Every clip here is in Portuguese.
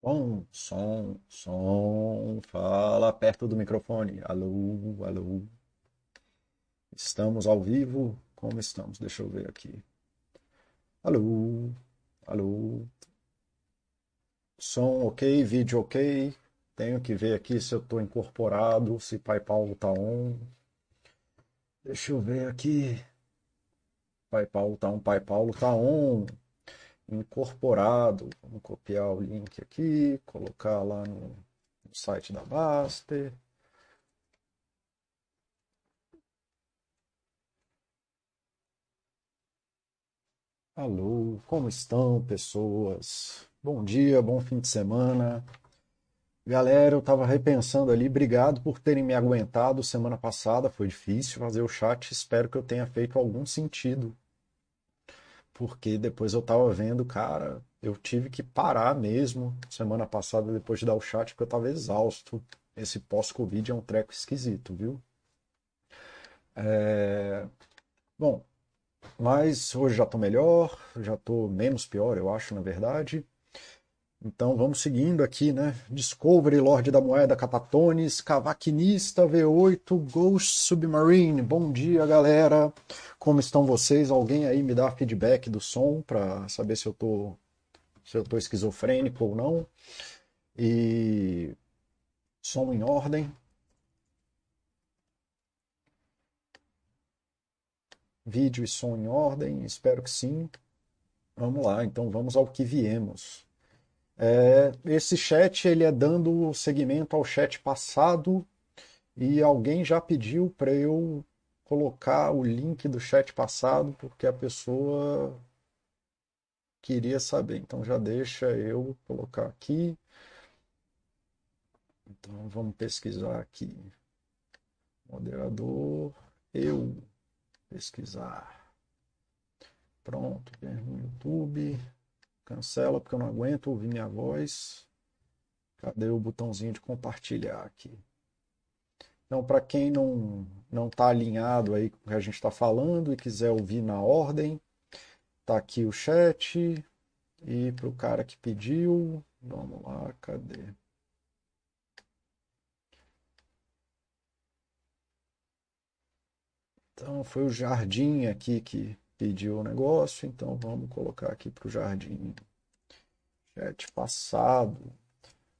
Som, som, som. Fala perto do microfone. Alô, alô. Estamos ao vivo? Como estamos? Deixa eu ver aqui. Alô, alô. Som ok, vídeo ok. Tenho que ver aqui se eu estou incorporado, se Pai Paulo tá on. Deixa eu ver aqui. Pai Paulo tá on, Pai Paulo tá on incorporado. Vamos copiar o link aqui, colocar lá no, no site da Baster. Alô, como estão, pessoas? Bom dia, bom fim de semana. Galera, eu estava repensando ali, obrigado por terem me aguentado semana passada, foi difícil fazer o chat, espero que eu tenha feito algum sentido porque depois eu tava vendo, cara, eu tive que parar mesmo semana passada depois de dar o chat, porque eu tava exausto. Esse pós-Covid é um treco esquisito, viu? É... Bom, mas hoje já tô melhor, já tô menos pior, eu acho, na verdade. Então vamos seguindo aqui, né? Discovery, Lorde da Moeda, Capatones, Cavaquinista, V8, Ghost Submarine. Bom dia, galera. Como estão vocês? Alguém aí me dá feedback do som para saber se eu tô se eu tô esquizofrênico ou não. E som em ordem. Vídeo e som em ordem, espero que sim. Vamos lá, então vamos ao que viemos. É, esse chat ele é dando seguimento ao chat passado e alguém já pediu para eu colocar o link do chat passado porque a pessoa queria saber. Então já deixa eu colocar aqui. Então vamos pesquisar aqui. Moderador, eu pesquisar. Pronto, no YouTube. Cancela porque eu não aguento ouvir minha voz. Cadê o botãozinho de compartilhar aqui? Então, para quem não não está alinhado aí com o que a gente está falando e quiser ouvir na ordem, tá aqui o chat. E para o cara que pediu, vamos lá, cadê? Então, foi o Jardim aqui que pediu o negócio, então vamos colocar aqui para o jardim. Chat passado.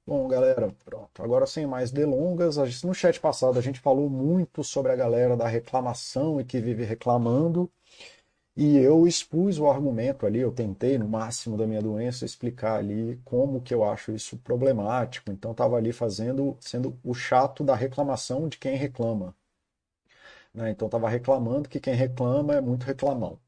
Bom, galera, pronto. Agora, sem mais delongas, no chat passado a gente falou muito sobre a galera da reclamação e que vive reclamando. E eu expus o argumento ali, eu tentei, no máximo da minha doença, explicar ali como que eu acho isso problemático. Então, estava ali fazendo, sendo o chato da reclamação de quem reclama. Né? Então, estava reclamando que quem reclama é muito reclamão.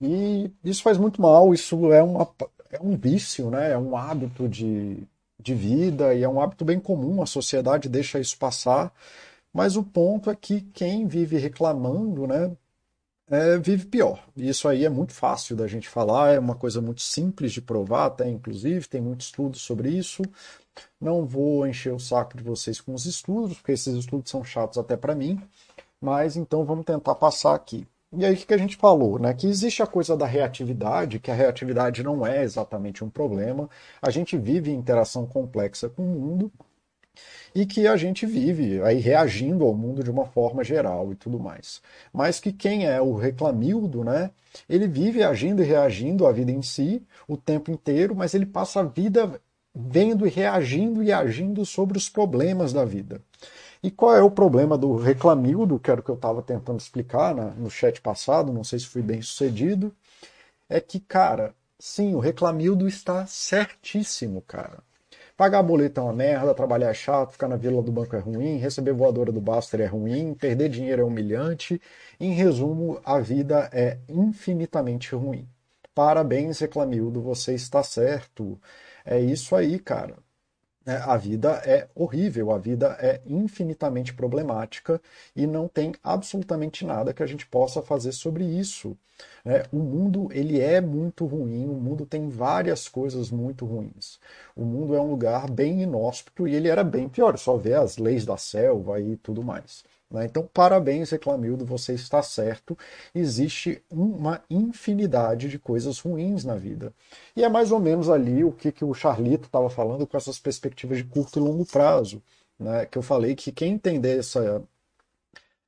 E isso faz muito mal, isso é, uma, é um vício, né? é um hábito de, de vida e é um hábito bem comum, a sociedade deixa isso passar. Mas o ponto é que quem vive reclamando, né, é, vive pior. E isso aí é muito fácil da gente falar, é uma coisa muito simples de provar, até inclusive, tem muito estudo sobre isso. Não vou encher o saco de vocês com os estudos, porque esses estudos são chatos até para mim, mas então vamos tentar passar aqui. E aí o que a gente falou, né? Que existe a coisa da reatividade, que a reatividade não é exatamente um problema. A gente vive em interação complexa com o mundo e que a gente vive aí reagindo ao mundo de uma forma geral e tudo mais. Mas que quem é o reclamildo, né? Ele vive agindo e reagindo à vida em si o tempo inteiro, mas ele passa a vida vendo e reagindo e agindo sobre os problemas da vida. E qual é o problema do reclamildo, que era o que eu estava tentando explicar na, no chat passado, não sei se fui bem sucedido, é que, cara, sim, o reclamildo está certíssimo, cara. Pagar boleto é uma merda, trabalhar é chato, ficar na vila do banco é ruim, receber voadora do Baster é ruim, perder dinheiro é humilhante. Em resumo, a vida é infinitamente ruim. Parabéns, Reclamildo, você está certo. É isso aí, cara. É, a vida é horrível, a vida é infinitamente problemática e não tem absolutamente nada que a gente possa fazer sobre isso. É, o mundo ele é muito ruim, o mundo tem várias coisas muito ruins. O mundo é um lugar bem inóspito e ele era bem pior, só ver as leis da selva e tudo mais. Né? Então, parabéns, Reclamildo, você está certo. Existe uma infinidade de coisas ruins na vida. E é mais ou menos ali o que, que o Charlito estava falando com essas perspectivas de curto e longo prazo. Né? Que eu falei que quem entender essa,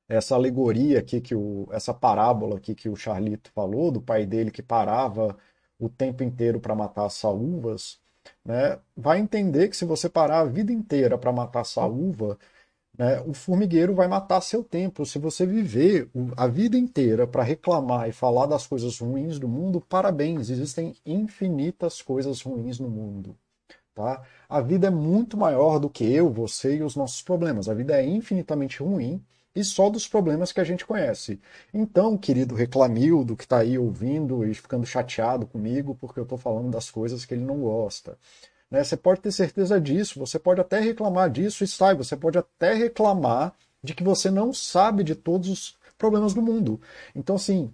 essa alegoria aqui, que o, essa parábola aqui que o Charlito falou, do pai dele que parava o tempo inteiro para matar as saúvas, né, vai entender que se você parar a vida inteira para matar saúva, né, o formigueiro vai matar seu tempo. Se você viver a vida inteira para reclamar e falar das coisas ruins do mundo, parabéns, existem infinitas coisas ruins no mundo. Tá? A vida é muito maior do que eu, você e os nossos problemas. A vida é infinitamente ruim e só dos problemas que a gente conhece. Então, querido Reclamildo, que está aí ouvindo e ficando chateado comigo porque eu estou falando das coisas que ele não gosta. Né? Você pode ter certeza disso, você pode até reclamar disso e sai, você pode até reclamar de que você não sabe de todos os problemas do mundo. Então, assim,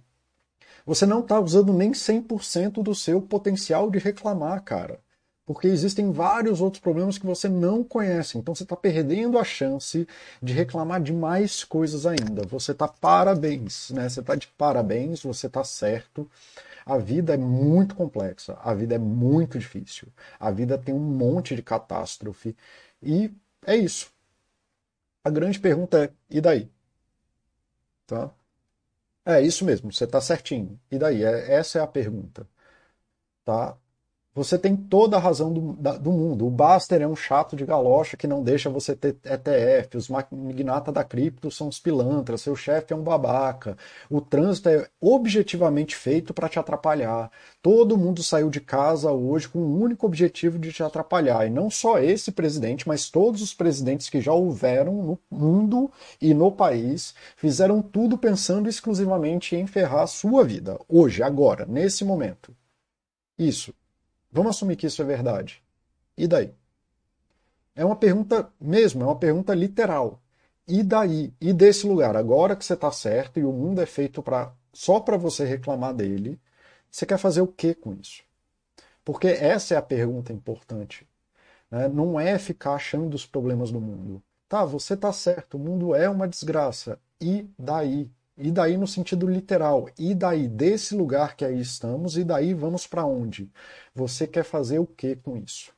você não está usando nem 100% do seu potencial de reclamar, cara porque existem vários outros problemas que você não conhece. Então você está perdendo a chance de reclamar de mais coisas ainda. Você está parabéns, né? Você está de parabéns, você está certo. A vida é muito complexa, a vida é muito difícil, a vida tem um monte de catástrofe e é isso. A grande pergunta é: e daí? Tá? É isso mesmo, você está certinho. E daí? É, essa é a pergunta. Tá? Você tem toda a razão do, da, do, mundo. O Baster é um chato de galocha que não deixa você ter ETF. Os magnatas da cripto são os pilantras. Seu chefe é um babaca. O trânsito é objetivamente feito para te atrapalhar. Todo mundo saiu de casa hoje com o único objetivo de te atrapalhar. E não só esse presidente, mas todos os presidentes que já houveram no mundo e no país fizeram tudo pensando exclusivamente em ferrar a sua vida. Hoje, agora, nesse momento. Isso Vamos assumir que isso é verdade. E daí? É uma pergunta mesmo, é uma pergunta literal. E daí? E desse lugar? Agora que você está certo e o mundo é feito para só para você reclamar dele, você quer fazer o que com isso? Porque essa é a pergunta importante. Né? Não é ficar achando os problemas do mundo. Tá, você está certo, o mundo é uma desgraça. E daí? E daí no sentido literal. E daí desse lugar que aí estamos, e daí vamos para onde? Você quer fazer o que com isso?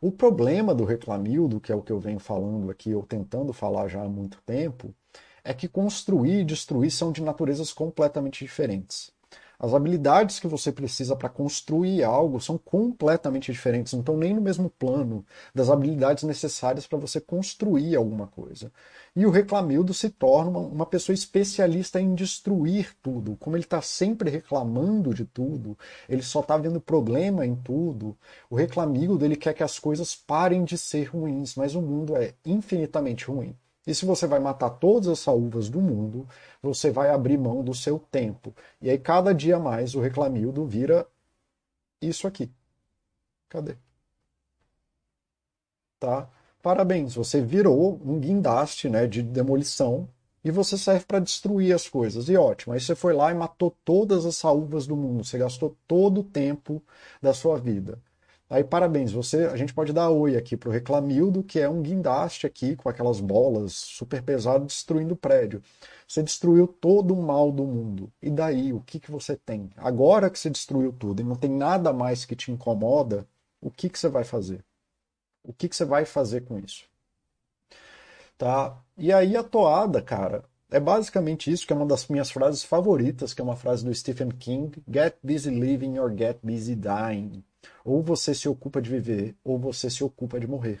O problema do reclamildo, que é o que eu venho falando aqui, ou tentando falar já há muito tempo, é que construir e destruir são de naturezas completamente diferentes. As habilidades que você precisa para construir algo são completamente diferentes, não estão nem no mesmo plano das habilidades necessárias para você construir alguma coisa. E o reclamildo se torna uma, pessoa especialista em destruir tudo. Como ele está sempre reclamando de tudo, ele só está vendo problema em tudo. O reclamildo ele quer que as coisas parem de ser ruins, mas o mundo é infinitamente ruim. E se você vai matar todas as saúvas do mundo, você vai abrir mão do seu tempo. E aí, cada dia mais, o reclamildo vira isso aqui. Cadê? Tá? Parabéns, você virou um guindaste né, de demolição e você serve para destruir as coisas. E ótimo, aí você foi lá e matou todas as saúvas do mundo. Você gastou todo o tempo da sua vida. Aí, parabéns, você, a gente pode dar oi aqui para o Reclamildo, que é um guindaste aqui com aquelas bolas super pesadas destruindo o prédio. Você destruiu todo o mal do mundo. E daí, o que, que você tem? Agora que você destruiu tudo e não tem nada mais que te incomoda, o que, que você vai fazer? O que, que você vai fazer com isso? Tá? E aí a toada, cara, é basicamente isso que é uma das minhas frases favoritas, que é uma frase do Stephen King: Get busy living or get busy dying. Ou você se ocupa de viver, ou você se ocupa de morrer.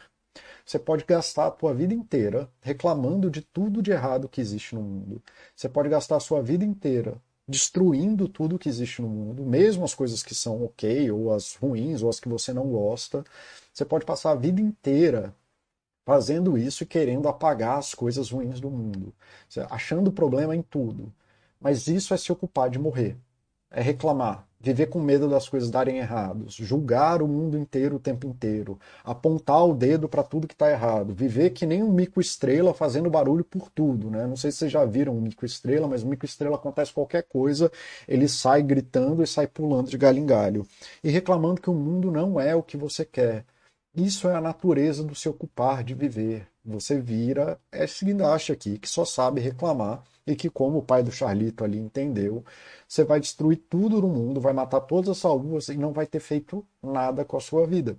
Você pode gastar a tua vida inteira reclamando de tudo de errado que existe no mundo. Você pode gastar a sua vida inteira destruindo tudo que existe no mundo, mesmo as coisas que são ok, ou as ruins, ou as que você não gosta. Você pode passar a vida inteira fazendo isso e querendo apagar as coisas ruins do mundo, achando problema em tudo. Mas isso é se ocupar de morrer, é reclamar, viver com medo das coisas darem errados, julgar o mundo inteiro o tempo inteiro, apontar o dedo para tudo que está errado, viver que nem um mico-estrela fazendo barulho por tudo, né? Não sei se vocês já viram um mico-estrela, mas o mico-estrela acontece qualquer coisa, ele sai gritando e sai pulando de galho em galho e reclamando que o mundo não é o que você quer. Isso é a natureza do se ocupar de viver. Você vira esse guindaste aqui que só sabe reclamar e que, como o pai do Charlito ali entendeu, você vai destruir tudo no mundo, vai matar todas as salvas e não vai ter feito nada com a sua vida.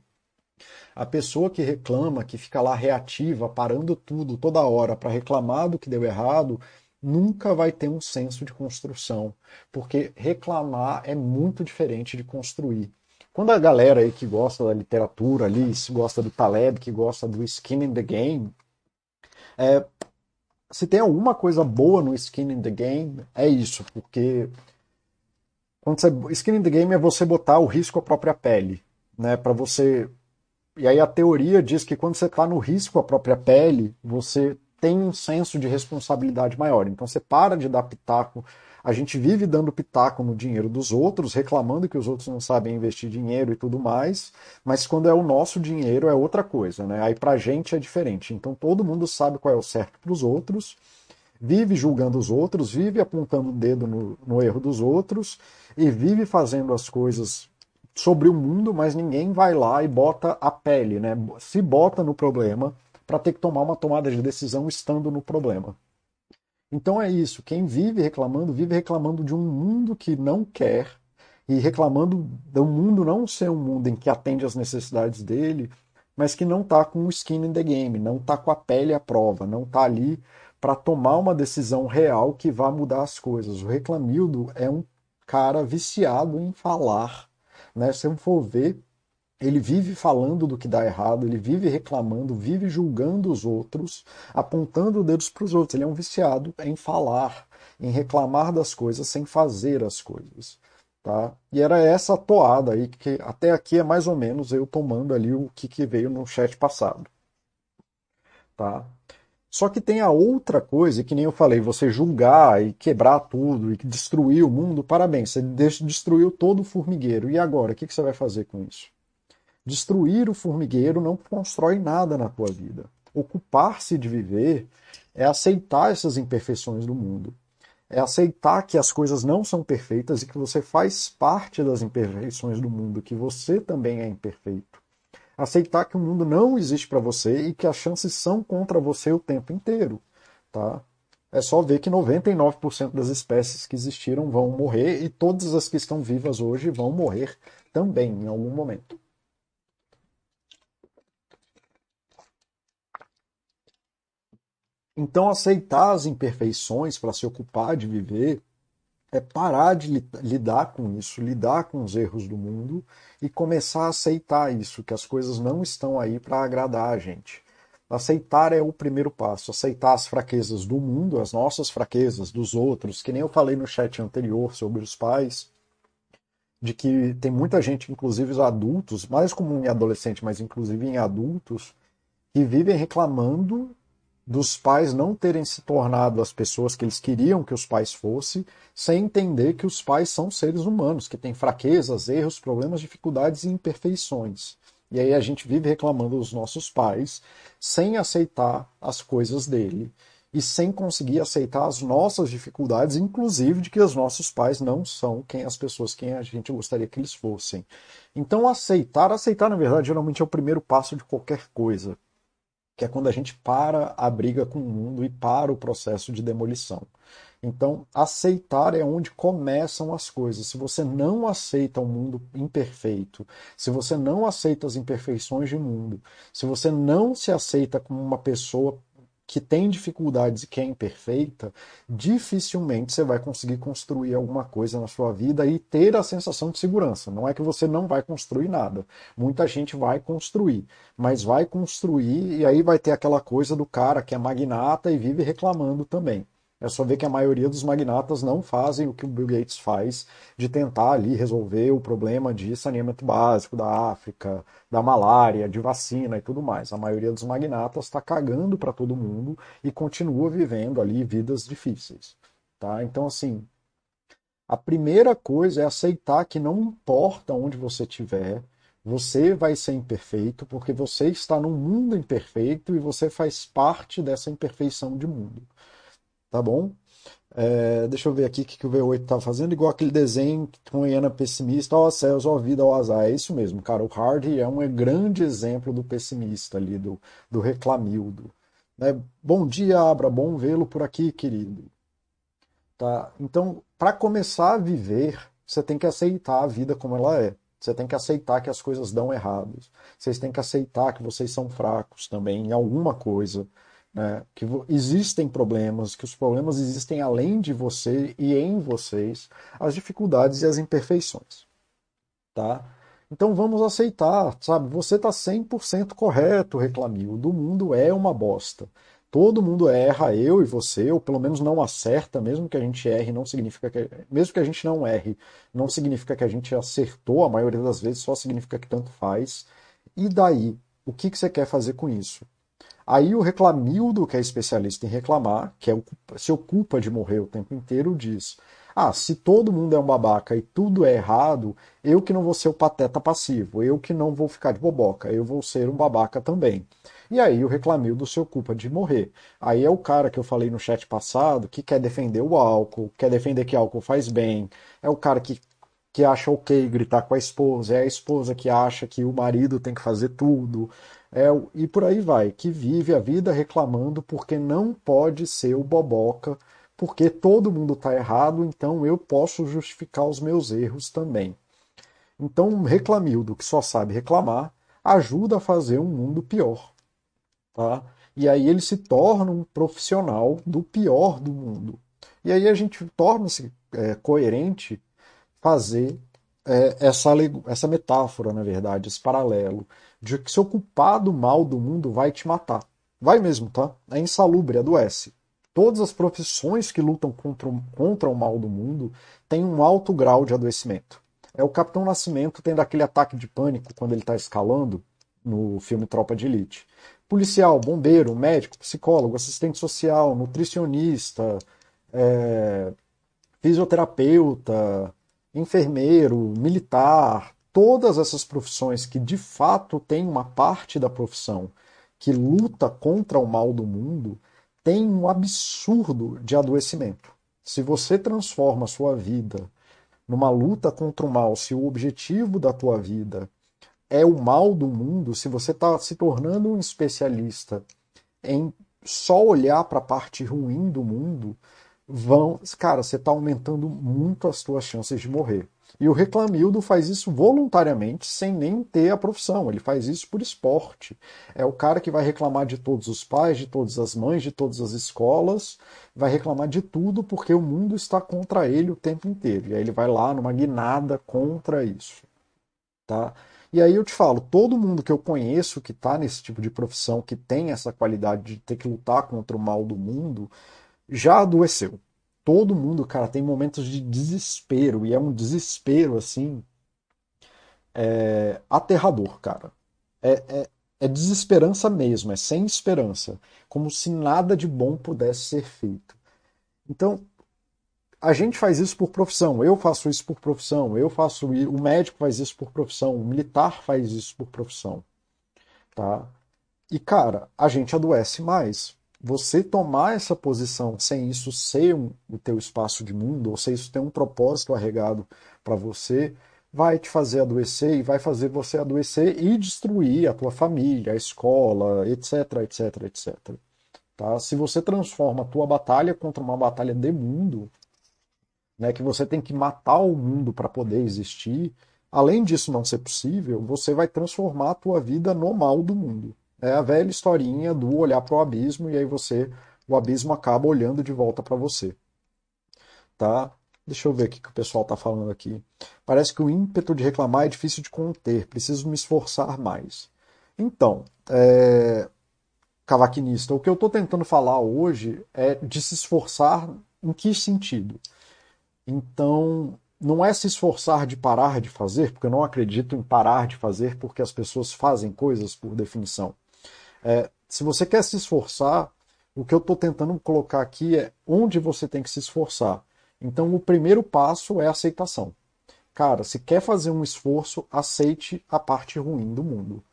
A pessoa que reclama, que fica lá reativa, parando tudo toda hora para reclamar do que deu errado, nunca vai ter um senso de construção, porque reclamar é muito diferente de construir. Quando a galera aí que gosta da literatura ali, gosta do Taleb, que gosta do skin in the game, é, se tem alguma coisa boa no skin in the game, é isso, porque quando você, skin in the game é você botar o risco à própria pele, né, para você e aí a teoria diz que quando você está no risco à própria pele, você tem um senso de responsabilidade maior. Então você para de dar pitaco. A gente vive dando pitaco no dinheiro dos outros, reclamando que os outros não sabem investir dinheiro e tudo mais, mas quando é o nosso dinheiro é outra coisa, né? Aí pra gente é diferente. Então todo mundo sabe qual é o certo para os outros, vive julgando os outros, vive apontando o dedo no, no erro dos outros e vive fazendo as coisas sobre o mundo, mas ninguém vai lá e bota a pele, né? Se bota no problema para ter que tomar uma tomada de decisão estando no problema. Então é isso. Quem vive reclamando, vive reclamando de um mundo que não quer e reclamando do mundo não ser um mundo em que atende às necessidades dele, mas que não está com o skin in the game, não está com a pele à prova, não está ali para tomar uma decisão real que vá mudar as coisas. O Reclamildo é um cara viciado em falar. Né? Se você for ver, ele vive falando do que dá errado, ele vive reclamando, vive julgando os outros, apontando dedos para os outros. Ele é um viciado em falar, em reclamar das coisas sem fazer as coisas. Tá? E era essa toada aí que até aqui é mais ou menos eu tomando ali o que, que veio no chat passado. Tá? Só que tem a outra coisa, que nem eu falei, você julgar e quebrar tudo e destruir o mundo, parabéns, você destruiu todo o formigueiro. E agora, o que, que você vai fazer com isso? Destruir o formigueiro não constrói nada na tua vida. Ocupar-se de viver é aceitar essas imperfeições do mundo. É aceitar que as coisas não são perfeitas e que você faz parte das imperfeições do mundo, que você também é imperfeito. Aceitar que o mundo não existe para você e que as chances são contra você o tempo inteiro, tá? É só ver que 99% das espécies que existiram vão morrer e todas as que estão vivas hoje vão morrer também em algum momento. Então, aceitar as imperfeições para se ocupar de viver é parar de lidar com isso, lidar com os erros do mundo e começar a aceitar isso, que as coisas não estão aí para agradar a gente. Aceitar é o primeiro passo, aceitar as fraquezas do mundo, as nossas fraquezas, dos outros, que nem eu falei no chat anterior sobre os pais, de que tem muita gente, inclusive os adultos, mais comum em adolescente, mas inclusive em adultos, que vivem reclamando dos pais não terem se tornado as pessoas que eles queriam que os pais fossem, sem entender que os pais são seres humanos, que têm fraquezas, erros, problemas, dificuldades e imperfeições. E aí a gente vive reclamando dos nossos pais, sem aceitar as coisas dele e sem conseguir aceitar as nossas dificuldades, inclusive de que os nossos pais não são quem as pessoas quem a gente gostaria que eles fossem. Então aceitar, aceitar na verdade geralmente é o primeiro passo de qualquer coisa que é quando a gente para a briga com o mundo e para o processo de demolição. Então, aceitar é onde começam as coisas. Se você não aceita o mundo imperfeito, se você não aceita as imperfeições do mundo, se você não se aceita como uma pessoa que tem dificuldades e que é imperfeita, dificilmente você vai conseguir construir alguma coisa na sua vida e ter a sensação de segurança. Não é que você não vai construir nada. Muita gente vai construir, mas vai construir e aí vai ter aquela coisa do cara que é magnata e vive reclamando também. É só ver que a maioria dos magnatas não fazem o que o Bill Gates faz de tentar ali resolver o problema de saneamento básico da África, da malária, de vacina e tudo mais. A maioria dos magnatas está cagando para todo mundo e continua vivendo ali vidas difíceis. Tá? Então, assim, a primeira coisa é aceitar que não importa onde você estiver, você vai ser imperfeito porque você está num mundo imperfeito e você faz parte dessa imperfeição de mundo tá bom? É, deixa eu ver aqui o que, que o V8 está fazendo, igual aquele desenho com a Iana pessimista, ó céus, ó vida, ó azar. É isso mesmo, cara. O Hardy é um grande exemplo do pessimista ali, do, do reclamildo. Né? Bom dia, Abra, bom vê-lo por aqui, querido. Tá? Então, para começar a viver, você tem que aceitar a vida como ela é. Você tem que aceitar que as coisas dão errados. Vocês têm que aceitar que vocês são fracos também em alguma coisa. Né? Que existem problemas, que os problemas existem além de você e em vocês, as dificuldades e as imperfeições. Tá? Então vamos aceitar, sabe? Você está 100% correto, Reclamil. Do mundo é uma bosta. Todo mundo erra, eu e você, ou pelo menos não acerta, mesmo que a gente erre, não significa que mesmo que a gente não erre, não significa que a gente acertou a maioria das vezes, só significa que tanto faz. E daí, o que, que você quer fazer com isso? Aí o reclamildo, que é especialista em reclamar, que é, se ocupa de morrer o tempo inteiro, diz: Ah, se todo mundo é um babaca e tudo é errado, eu que não vou ser o pateta passivo, eu que não vou ficar de boboca, eu vou ser um babaca também. E aí o reclamildo se ocupa de morrer. Aí é o cara que eu falei no chat passado que quer defender o álcool, quer defender que álcool faz bem, é o cara que que acha ok gritar com a esposa, é a esposa que acha que o marido tem que fazer tudo, é, e por aí vai, que vive a vida reclamando porque não pode ser o boboca, porque todo mundo está errado, então eu posso justificar os meus erros também. Então, um reclamildo que só sabe reclamar ajuda a fazer um mundo pior. Tá? E aí ele se torna um profissional do pior do mundo. E aí a gente torna-se é, coerente fazer é, essa, essa metáfora, na verdade, esse paralelo, de que se ocupar do mal do mundo vai te matar. Vai mesmo, tá? É insalubre, adoece. Todas as profissões que lutam contra, contra o mal do mundo têm um alto grau de adoecimento. É o Capitão Nascimento tendo aquele ataque de pânico quando ele está escalando no filme Tropa de Elite. Policial, bombeiro, médico, psicólogo, assistente social, nutricionista, é, fisioterapeuta, enfermeiro, militar, todas essas profissões que de fato têm uma parte da profissão que luta contra o mal do mundo, tem um absurdo de adoecimento. Se você transforma a sua vida numa luta contra o mal, se o objetivo da tua vida é o mal do mundo, se você está se tornando um especialista em só olhar para a parte ruim do mundo, vão, cara, você está aumentando muito as suas chances de morrer. E o Reclamildo faz isso voluntariamente, sem nem ter a profissão. Ele faz isso por esporte. É o cara que vai reclamar de todos os pais, de todas as mães, de todas as escolas, vai reclamar de tudo porque o mundo está contra ele o tempo inteiro. E aí ele vai lá numa guinada contra isso. Tá? E aí eu te falo, todo mundo que eu conheço que está nesse tipo de profissão, que tem essa qualidade de ter que lutar contra o mal do mundo, já adoeceu. Todo mundo, cara, tem momentos de desespero, e é um desespero, assim, é, aterrador, cara. É, é, é desesperança mesmo, é sem esperança. Como se nada de bom pudesse ser feito. Então, a gente faz isso por profissão, eu faço isso por profissão, eu faço o médico faz isso por profissão, o militar faz isso por profissão, tá? E cara, a gente adoece mais você tomar essa posição sem isso ser um, o teu espaço de mundo, ou sem isso ter um propósito arregado para você, vai te fazer adoecer e vai fazer você adoecer e destruir a tua família, a escola, etc, etc, etc. Tá? Se você transforma a tua batalha contra uma batalha de mundo, né, que você tem que matar o mundo para poder existir, além disso não ser possível, você vai transformar a tua vida no mal do mundo. É a velha historinha do olhar para o abismo e aí você, o abismo acaba olhando de volta para você. Tá? Deixa eu ver o que o pessoal está falando aqui. Parece que o ímpeto de reclamar é difícil de conter, preciso me esforçar mais. Então, é... cavaquinista, o que eu estou tentando falar hoje é de se esforçar em que sentido? Então, não é se esforçar de parar de fazer, porque eu não acredito em parar de fazer porque as pessoas fazem coisas por definição. É, se você quer se esforçar, o que eu estou tentando colocar aqui é onde você tem que se esforçar. Então, o primeiro passo é aceitação. Cara, se quer fazer um esforço, aceite a parte ruim do mundo.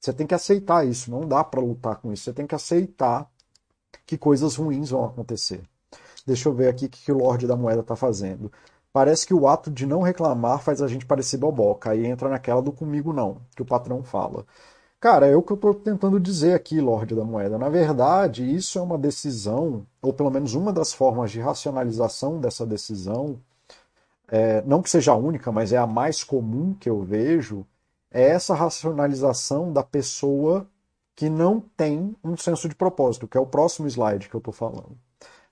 Você tem que aceitar isso, não dá para lutar com isso. Você tem que aceitar que coisas ruins vão acontecer. Deixa eu ver aqui o que o Lorde da Moeda está fazendo. Parece que o ato de não reclamar faz a gente parecer boboca. Aí entra naquela do comigo não, que o patrão fala. Cara, é o que eu estou tentando dizer aqui, Lorde da Moeda. Na verdade, isso é uma decisão, ou pelo menos uma das formas de racionalização dessa decisão, é, não que seja a única, mas é a mais comum que eu vejo, é essa racionalização da pessoa que não tem um senso de propósito, que é o próximo slide que eu estou falando.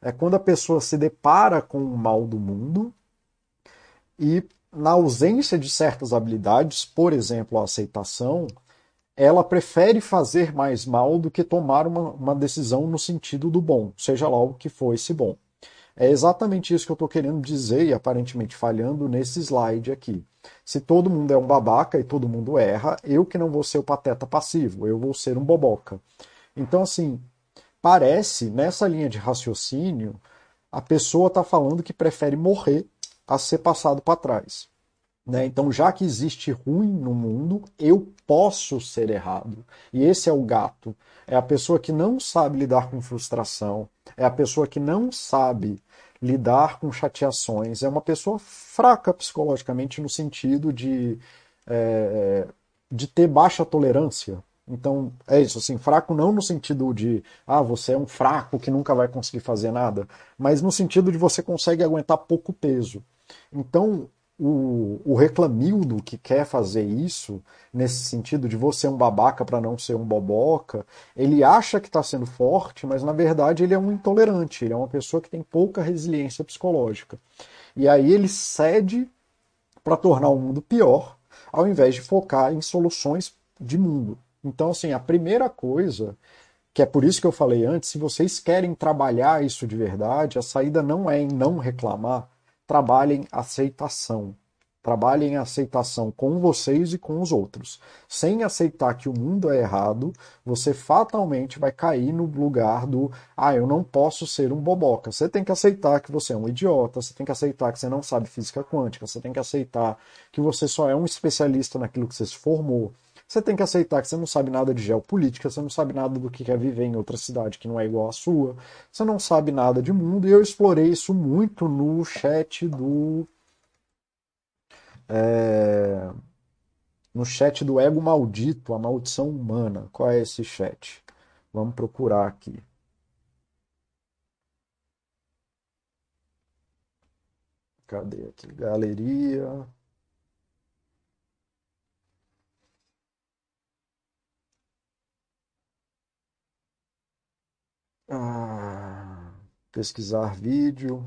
É quando a pessoa se depara com o mal do mundo e, na ausência de certas habilidades, por exemplo, a aceitação, ela prefere fazer mais mal do que tomar uma, uma decisão no sentido do bom, seja lá o que for esse bom. É exatamente isso que eu estou querendo dizer e aparentemente falhando nesse slide aqui. Se todo mundo é um babaca e todo mundo erra, eu que não vou ser o pateta passivo, eu vou ser um boboca. Então, assim, parece, nessa linha de raciocínio, a pessoa está falando que prefere morrer a ser passado para trás. Né? Então, já que existe ruim no mundo, eu posso ser errado. E esse é o gato. É a pessoa que não sabe lidar com frustração, é a pessoa que não sabe lidar com chateações, é uma pessoa fraca psicologicamente no sentido de, é, de ter baixa tolerância. Então, é isso, assim, fraco não no sentido de, ah, você é um fraco que nunca vai conseguir fazer nada, mas no sentido de você consegue aguentar pouco peso. Então, o, o reclamildo que quer fazer isso, nesse sentido de você um babaca para não ser um boboca, ele acha que está sendo forte, mas na verdade ele é um intolerante, ele é uma pessoa que tem pouca resiliência psicológica. E aí ele cede para tornar o mundo pior, ao invés de focar em soluções de mundo. Então, assim, a primeira coisa, que é por isso que eu falei antes, se vocês querem trabalhar isso de verdade, a saída não é em não reclamar, trabalhem aceitação. Trabalhem aceitação com vocês e com os outros. Sem aceitar que o mundo é errado, você fatalmente vai cair no lugar do ah, eu não posso ser um boboca. Você tem que aceitar que você é um idiota, você tem que aceitar que você não sabe física quântica, você tem que aceitar que você só é um especialista naquilo que você se formou. Você tem que aceitar que você não sabe nada de geopolítica, você não sabe nada do que é viver em outra cidade que não é igual à sua, você não sabe nada de mundo, e eu explorei isso muito no chat do. É, no chat do Ego Maldito, a maldição humana. Qual é esse chat? Vamos procurar aqui. Cadê aqui? Galeria. Ah, pesquisar vídeo,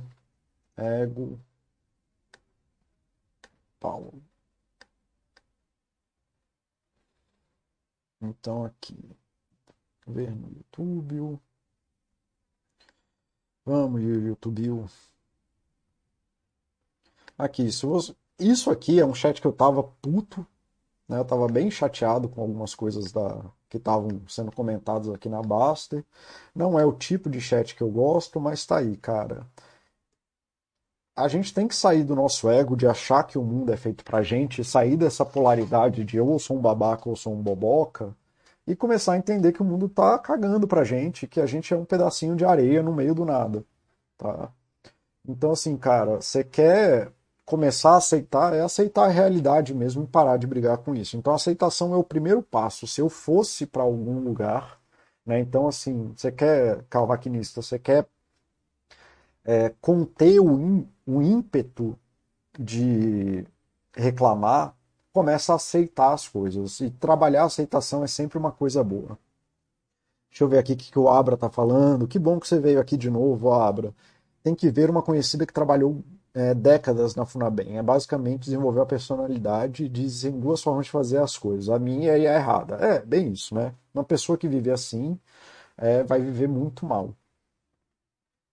ego, Paulo. Então aqui, ver no YouTube. Vamos, YouTube. Aqui, isso, isso aqui é um chat que eu tava puto, né? Eu tava bem chateado com algumas coisas da, que estavam sendo comentados aqui na Baster. Não é o tipo de chat que eu gosto, mas tá aí, cara. A gente tem que sair do nosso ego de achar que o mundo é feito pra gente, sair dessa polaridade de eu sou um babaca ou sou um boboca, e começar a entender que o mundo tá cagando pra gente, que a gente é um pedacinho de areia no meio do nada, tá? Então, assim, cara, você quer começar a aceitar é aceitar a realidade mesmo e parar de brigar com isso. Então aceitação é o primeiro passo. Se eu fosse para algum lugar, né? Então assim, você quer calvaquinista, você quer é, conter o, o ímpeto de reclamar, começa a aceitar as coisas. E trabalhar a aceitação é sempre uma coisa boa. Deixa eu ver aqui o que, que o Abra está falando. Que bom que você veio aqui de novo, Abra. Tem que ver uma conhecida que trabalhou é, décadas na Funabem. É basicamente desenvolver a personalidade e dizem duas formas de fazer as coisas, a minha e a errada. É, bem isso, né? Uma pessoa que vive assim é, vai viver muito mal.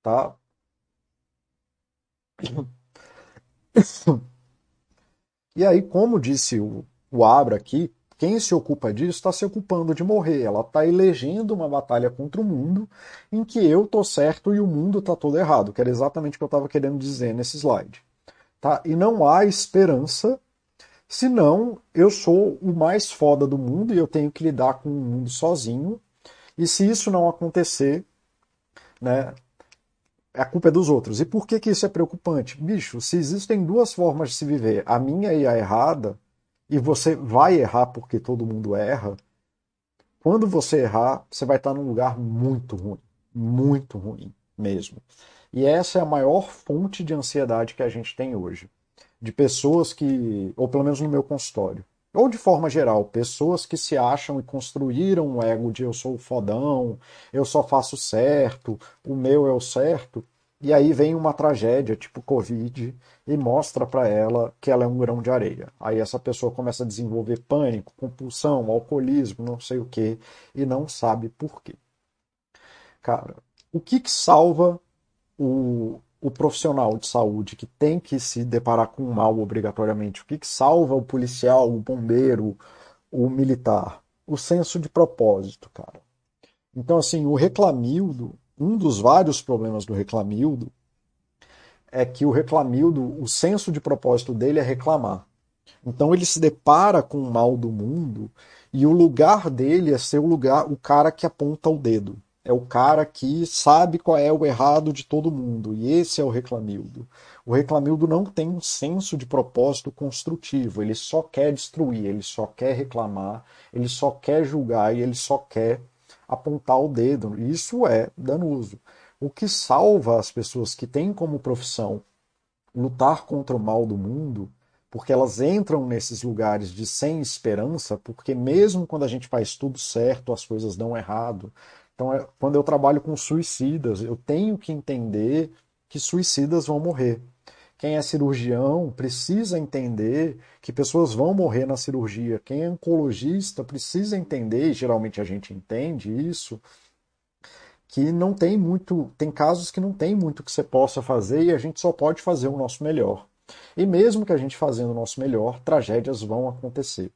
Tá? E aí, como disse o, o Abra aqui, quem se ocupa disso está se ocupando de morrer. Ela está elegendo uma batalha contra o mundo em que eu tô certo e o mundo está todo errado, que era exatamente o que eu estava querendo dizer nesse slide. Tá? E não há esperança, senão eu sou o mais foda do mundo e eu tenho que lidar com o mundo sozinho. E se isso não acontecer, né, a culpa é dos outros. E por que, que isso é preocupante? Bicho, se existem duas formas de se viver, a minha e a errada, e você vai errar porque todo mundo erra, quando você errar, você vai estar num lugar muito ruim, muito ruim mesmo. E essa é a maior fonte de ansiedade que a gente tem hoje. De pessoas que, ou pelo menos no meu consultório, ou de forma geral, pessoas que se acham e construíram um ego de eu sou o fodão, eu só faço certo, o meu é o certo, e aí vem uma tragédia, tipo Covid, e mostra para ela que ela é um grão de areia. Aí essa pessoa começa a desenvolver pânico, compulsão, alcoolismo, não sei o que, e não sabe por quê. Cara, o que, que salva o, o profissional de saúde que tem que se deparar com o mal obrigatoriamente? O que, que salva o policial, o bombeiro, o militar? O senso de propósito, cara. Então, assim, o reclamildo um dos vários problemas do reclamildo é que o reclamildo, o senso de propósito dele é reclamar. Então ele se depara com o mal do mundo e o lugar dele é ser o lugar, o cara que aponta o dedo. É o cara que sabe qual é o errado de todo mundo. E esse é o reclamildo. O reclamildo não tem um senso de propósito construtivo. Ele só quer destruir, ele só quer reclamar, ele só quer julgar e ele só quer apontar o dedo. Isso é danoso. O que salva as pessoas que têm como profissão lutar contra o mal do mundo, porque elas entram nesses lugares de sem esperança, porque mesmo quando a gente faz tudo certo, as coisas dão errado. Então, é, quando eu trabalho com suicidas, eu tenho que entender que suicidas vão morrer quem é cirurgião precisa entender que pessoas vão morrer na cirurgia. Quem é oncologista precisa entender, e geralmente a gente entende isso, que não tem muito, tem casos que não tem muito que você possa fazer e a gente só pode fazer o nosso melhor. E mesmo que a gente fazendo o nosso melhor, tragédias vão acontecer.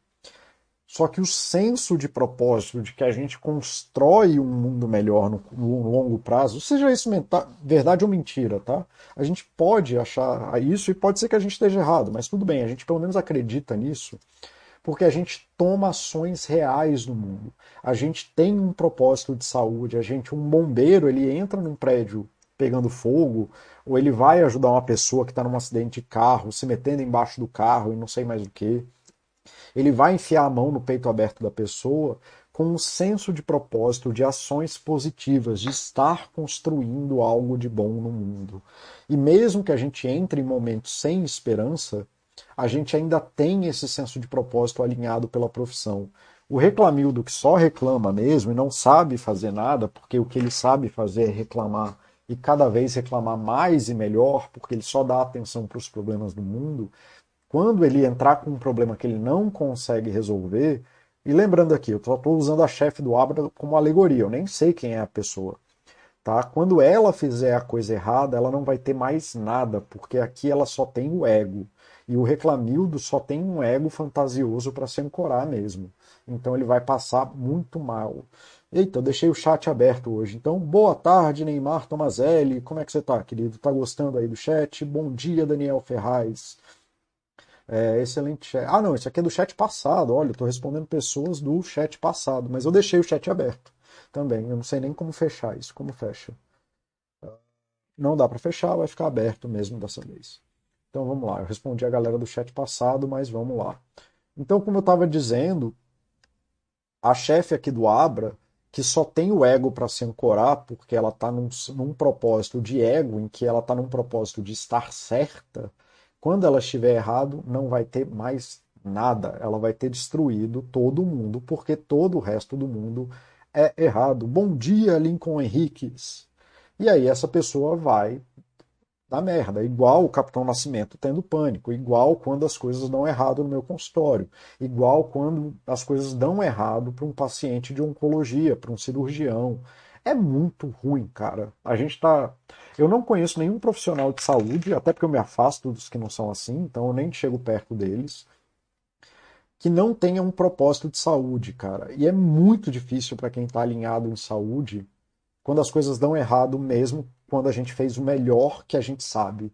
Só que o senso de propósito de que a gente constrói um mundo melhor no, longo prazo, seja isso verdade ou mentira, tá? A gente pode achar isso e pode ser que a gente esteja errado, mas tudo bem, a gente pelo menos acredita nisso, porque a gente toma ações reais no mundo. A gente tem um propósito de saúde, a gente, um bombeiro, ele entra num prédio pegando fogo, ou ele vai ajudar uma pessoa que está num acidente de carro, se metendo embaixo do carro e não sei mais o que ele vai enfiar a mão no peito aberto da pessoa com um senso de propósito, de ações positivas, de estar construindo algo de bom no mundo. E mesmo que a gente entre em momentos sem esperança, a gente ainda tem esse senso de propósito alinhado pela profissão. O reclamildo que só reclama mesmo e não sabe fazer nada, porque o que ele sabe fazer é reclamar e cada vez reclamar mais e melhor, porque ele só dá atenção para os problemas do mundo, quando ele entrar com um problema que ele não consegue resolver, e lembrando aqui, eu estou usando a chefe do Abra como alegoria, eu nem sei quem é a pessoa. Tá? Quando ela fizer a coisa errada, ela não vai ter mais nada, porque aqui ela só tem o ego. E o reclamildo só tem um ego fantasioso para se ancorar mesmo. Então ele vai passar muito mal. Eita, eu deixei o chat aberto hoje. Então, boa tarde, Neymar Tomazelli. Como é que você tá, querido? Tá gostando aí do chat? Bom dia, Daniel Ferraz. É, excelente chat. Ah, não, isso aqui é do chat passado. Olha, eu estou respondendo pessoas do chat passado, mas eu deixei o chat aberto também. Eu não sei nem como fechar isso. Como fecha? Não dá para fechar, vai ficar aberto mesmo dessa vez. Então vamos lá. Eu respondi a galera do chat passado, mas vamos lá. Então, como eu estava dizendo, a chefe aqui do Abra, que só tem o ego para se ancorar, porque ela está num, num propósito de ego, em que ela está num propósito de estar certa quando ela estiver errado, não vai ter mais nada. Ela vai ter destruído todo mundo, porque todo o resto do mundo é errado. Bom dia, Lincoln Henriques. E aí essa pessoa vai dar merda, igual o Capitão Nascimento tendo pânico, igual quando as coisas dão errado no meu consultório, igual quando as coisas dão errado para um paciente de oncologia, para um cirurgião. É muito ruim, cara. A gente tá eu não conheço nenhum profissional de saúde, até porque eu me afasto dos que não são assim, então eu nem chego perto deles, que não tenha um propósito de saúde, cara. E é muito difícil para quem está alinhado em saúde quando as coisas dão errado mesmo quando a gente fez o melhor que a gente sabe.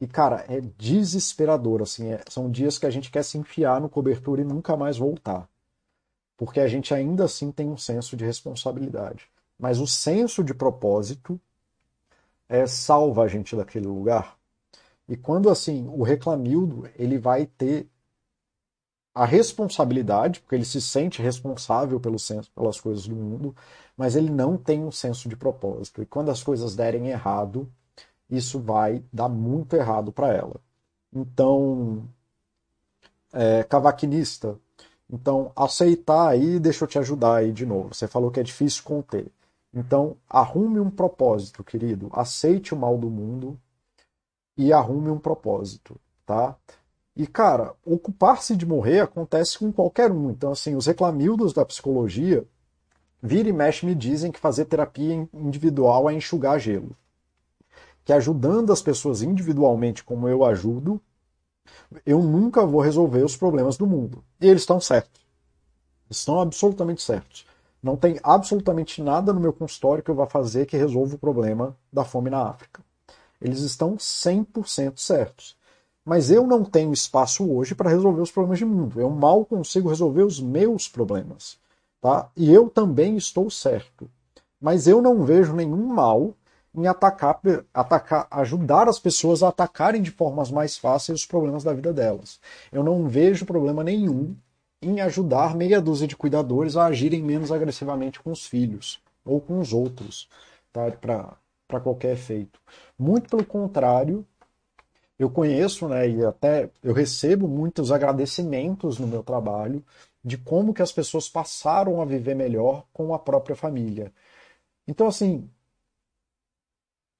E, cara, é desesperador, assim, é, são dias que a gente quer se enfiar no cobertor e nunca mais voltar. Porque a gente ainda assim tem um senso de responsabilidade. Mas o senso de propósito é, salva a gente daquele lugar. E quando assim o reclamildo ele vai ter a responsabilidade, porque ele se sente responsável pelo senso, pelas coisas do mundo, mas ele não tem um senso de propósito. E quando as coisas derem errado, isso vai dar muito errado para ela. Então, é, cavaquinista, então aceitar aí, deixa eu te ajudar aí de novo. Você falou que é difícil conter. Então, arrume um propósito, querido. Aceite o mal do mundo e arrume um propósito, tá? E, cara, ocupar-se de morrer acontece com qualquer um. Então, assim, os reclamildos da psicologia, vira e mexe me dizem que fazer terapia individual é enxugar gelo. Que ajudando as pessoas individualmente, como eu ajudo, eu nunca vou resolver os problemas do mundo. E eles estão certos. Estão absolutamente certos. Não tem absolutamente nada no meu consultório que eu vá fazer que resolva o problema da fome na África. Eles estão 100% certos. Mas eu não tenho espaço hoje para resolver os problemas do mundo. Eu mal consigo resolver os meus problemas. Tá? E eu também estou certo. Mas eu não vejo nenhum mal em atacar, atacar, ajudar as pessoas a atacarem de formas mais fáceis os problemas da vida delas. Eu não vejo problema nenhum em ajudar meia dúzia de cuidadores a agirem menos agressivamente com os filhos ou com os outros, tá? para qualquer efeito. Muito pelo contrário, eu conheço, né, e até eu recebo muitos agradecimentos no meu trabalho de como que as pessoas passaram a viver melhor com a própria família. Então, assim,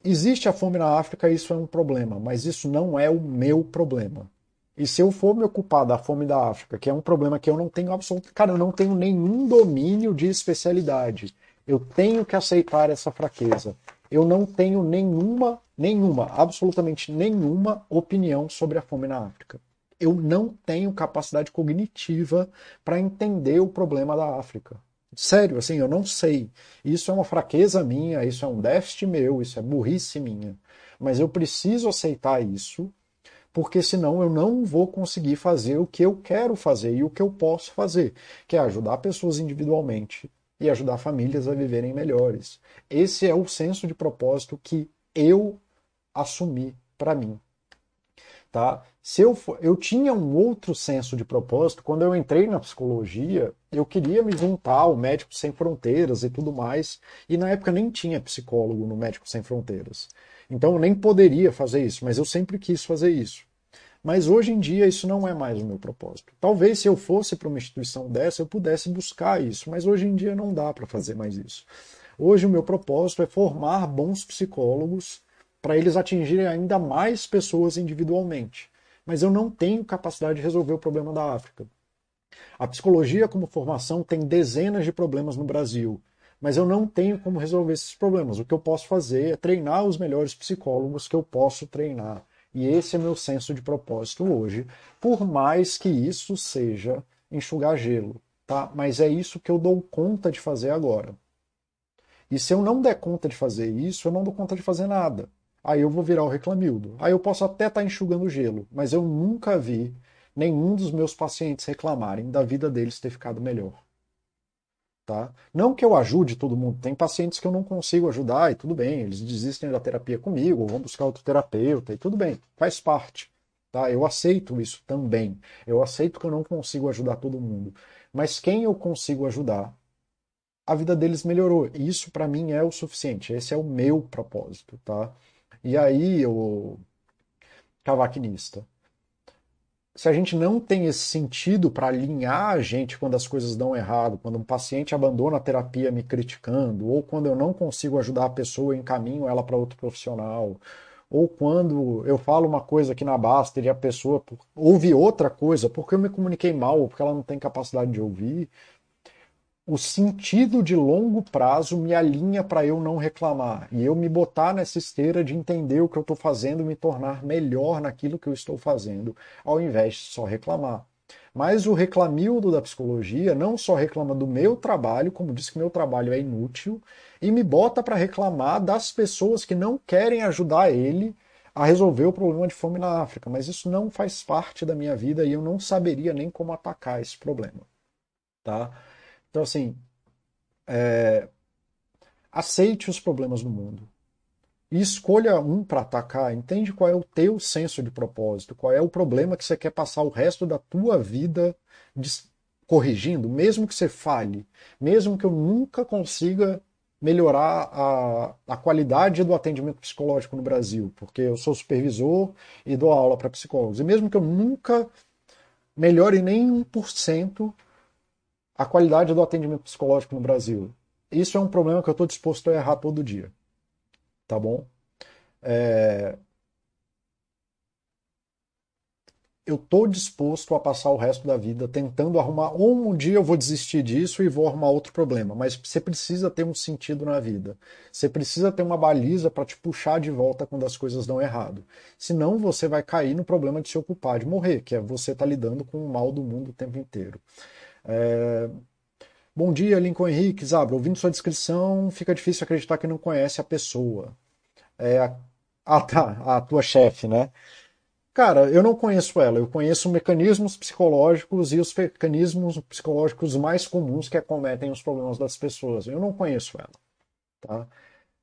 existe a fome na África, isso é um problema, mas isso não é o meu problema. E se eu for me ocupar da fome da África, que é um problema que eu não tenho absoluto, cara, eu não tenho nenhum domínio de especialidade. Eu tenho que aceitar essa fraqueza. Eu não tenho nenhuma nenhuma, absolutamente nenhuma opinião sobre a fome na África. Eu não tenho capacidade cognitiva para entender o problema da África. Sério, assim, eu não sei. Isso é uma fraqueza minha, isso é um déficit meu, isso é burrice minha. Mas eu preciso aceitar isso, porque senão eu não vou conseguir fazer o que eu quero fazer e o que eu posso fazer, que é ajudar pessoas individualmente e ajudar famílias a viverem melhores. Esse é o senso de propósito que eu assumir para mim. Tá? Se eu, for, eu tinha um outro senso de propósito, quando eu entrei na psicologia, eu queria me juntar ao Médicos Sem Fronteiras e tudo mais, e na época nem tinha psicólogo no Médicos Sem Fronteiras. Então eu nem poderia fazer isso, mas eu sempre quis fazer isso. Mas hoje em dia isso não é mais o meu propósito. Talvez se eu fosse para uma instituição dessa eu pudesse buscar isso, mas hoje em dia não dá para fazer mais isso. Hoje o meu propósito é formar bons psicólogos para eles atingirem ainda mais pessoas individualmente. Mas eu não tenho capacidade de resolver o problema da África. A psicologia, como formação, tem dezenas de problemas no Brasil, mas eu não tenho como resolver esses problemas. O que eu posso fazer é treinar os melhores psicólogos que eu posso treinar. E esse é meu senso de propósito hoje, por mais que isso seja enxugar gelo, tá? Mas é isso que eu dou conta de fazer agora. E se eu não der conta de fazer isso, eu não dou conta de fazer nada aí eu vou virar o reclamildo. Aí eu posso até estar tá enxugando gelo, mas eu nunca vi nenhum dos meus pacientes reclamarem da vida deles ter ficado melhor. Tá? Não que eu ajude todo mundo, tem pacientes que eu não consigo ajudar e tudo bem, eles desistem da terapia comigo, ou vão buscar outro terapeuta e tudo bem, faz parte. Tá? Eu aceito isso também. Eu aceito que eu não consigo ajudar todo mundo. Mas quem eu consigo ajudar, a vida deles melhorou. E isso para mim é o suficiente. Esse é o meu propósito, tá? E aí, o cavaquinista, se a gente não tem esse sentido para alinhar a gente quando as coisas dão errado, quando um paciente abandona a terapia me criticando, ou quando eu não consigo ajudar a pessoa e encaminho ela para outro profissional, ou quando eu falo uma coisa aqui na Baster e a pessoa ouve outra coisa porque eu me comuniquei mal ou porque ela não tem capacidade de ouvir, o sentido de longo prazo me alinha para eu não reclamar e eu me botar nessa esteira de entender o que eu estou fazendo me tornar melhor naquilo que eu estou fazendo, ao invés de só reclamar. Mas o reclamildo da psicologia não só reclama do meu trabalho, como diz que meu trabalho é inútil, e me bota para reclamar das pessoas que não querem ajudar ele a resolver o problema de fome na África. Mas isso não faz parte da minha vida e eu não saberia nem como atacar esse problema. Tá? Então, assim, é, aceite os problemas do mundo. e escolha um para atacar. Entende qual é o teu senso de propósito, qual é o problema que você quer passar o resto da tua vida corrigindo, mesmo que você falhe, mesmo que eu nunca consiga melhorar a, a qualidade do atendimento psicológico no Brasil, porque eu sou supervisor e dou aula para psicólogos. E mesmo que eu nunca melhore nem 1% a qualidade do atendimento psicológico no Brasil, isso é um problema que eu estou disposto a errar todo dia. Tá bom? É, eu estou disposto a passar o resto da vida tentando arrumar. Ou um dia eu vou desistir disso e vou arrumar outro problema. Mas você precisa ter um sentido na vida. Você precisa ter uma baliza para te puxar de volta quando as coisas dão errado. Senão você vai cair no problema de se ocupar de morrer, que é você estar tá lidando com o mal do mundo o tempo inteiro. É... Bom dia, Lincoln Henrique. Zabra, ouvindo sua descrição, fica difícil acreditar que não conhece a pessoa. É a... Ah, tá. A tua chefe, né? Cara, eu não conheço ela, eu conheço mecanismos psicológicos e os mecanismos psicológicos mais comuns que acometem os problemas das pessoas. Eu não conheço ela. Tá?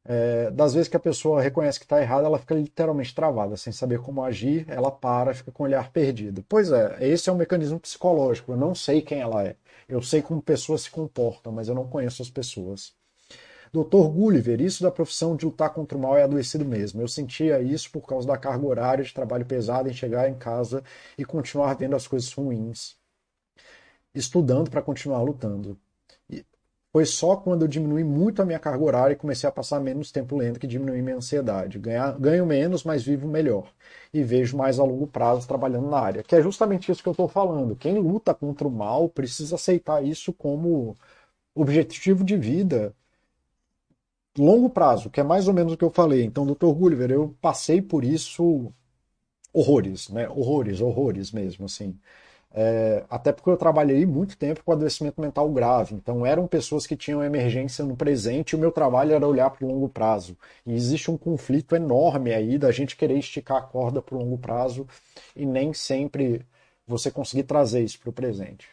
É, das vezes que a pessoa reconhece que está errada, ela fica literalmente travada, sem saber como agir, ela para, fica com o olhar perdido. Pois é, esse é um mecanismo psicológico. Eu não sei quem ela é. Eu sei como pessoas se comportam, mas eu não conheço as pessoas. Doutor Gulliver, isso da profissão de lutar contra o mal é adoecido mesmo. Eu sentia isso por causa da carga horária de trabalho pesado em chegar em casa e continuar vendo as coisas ruins, estudando para continuar lutando. Foi só quando eu diminui muito a minha carga horária e comecei a passar menos tempo lendo que diminui minha ansiedade. Ganho, ganho menos, mas vivo melhor. E vejo mais a longo prazo trabalhando na área. Que é justamente isso que eu estou falando. Quem luta contra o mal precisa aceitar isso como objetivo de vida longo prazo, que é mais ou menos o que eu falei. Então, Dr. Gulliver, eu passei por isso horrores, né? Horrores, horrores mesmo, assim. É, até porque eu trabalhei muito tempo com adoecimento mental grave. Então, eram pessoas que tinham emergência no presente e o meu trabalho era olhar para o longo prazo. E existe um conflito enorme aí da gente querer esticar a corda para o longo prazo e nem sempre você conseguir trazer isso para o presente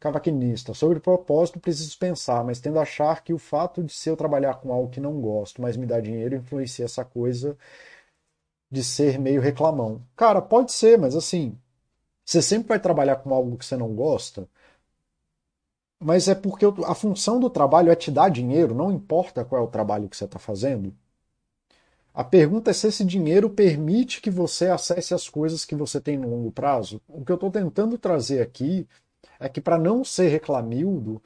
cavaquinista. Sobre propósito, preciso pensar, mas tendo a achar que o fato de se eu trabalhar com algo que não gosto, mas me dá dinheiro, influencia essa coisa de ser meio reclamão. Cara, pode ser, mas assim, você sempre vai trabalhar com algo que você não gosta, mas é porque a função do trabalho é te dar dinheiro, não importa qual é o trabalho que você está fazendo. A pergunta é se esse dinheiro permite que você acesse as coisas que você tem no longo prazo. O que eu estou tentando trazer aqui é que para não ser reclamildo,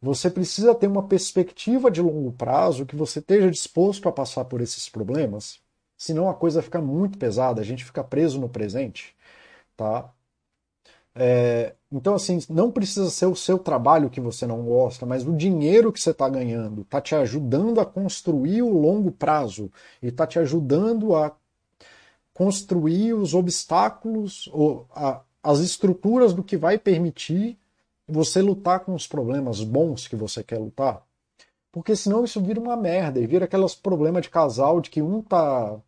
você precisa ter uma perspectiva de longo prazo que você esteja disposto a passar por esses problemas, senão a coisa fica muito pesada, a gente fica preso no presente, tá? É, então, assim, não precisa ser o seu trabalho que você não gosta, mas o dinheiro que você está ganhando está te ajudando a construir o longo prazo e está te ajudando a construir os obstáculos, ou a, as estruturas do que vai permitir você lutar com os problemas bons que você quer lutar. Porque senão isso vira uma merda e vira aqueles problemas de casal de que um tá.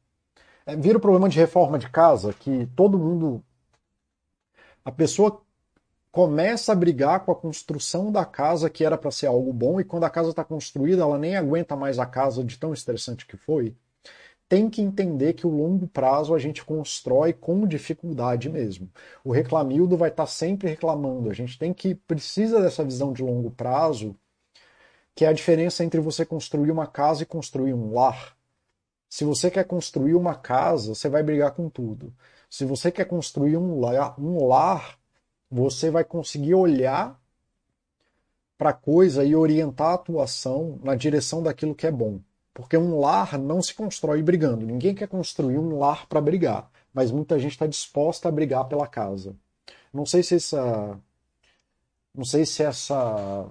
É, vira o problema de reforma de casa, que todo mundo. A pessoa começa a brigar com a construção da casa que era para ser algo bom e quando a casa está construída ela nem aguenta mais a casa de tão estressante que foi tem que entender que o longo prazo a gente constrói com dificuldade mesmo. O reclamildo vai estar tá sempre reclamando. A gente tem que precisa dessa visão de longo prazo, que é a diferença entre você construir uma casa e construir um lar. Se você quer construir uma casa, você vai brigar com tudo. Se você quer construir um lar, um lar você vai conseguir olhar para a coisa e orientar a atuação na direção daquilo que é bom. Porque um lar não se constrói brigando. Ninguém quer construir um lar para brigar, mas muita gente está disposta a brigar pela casa. Não sei se essa, não sei se essa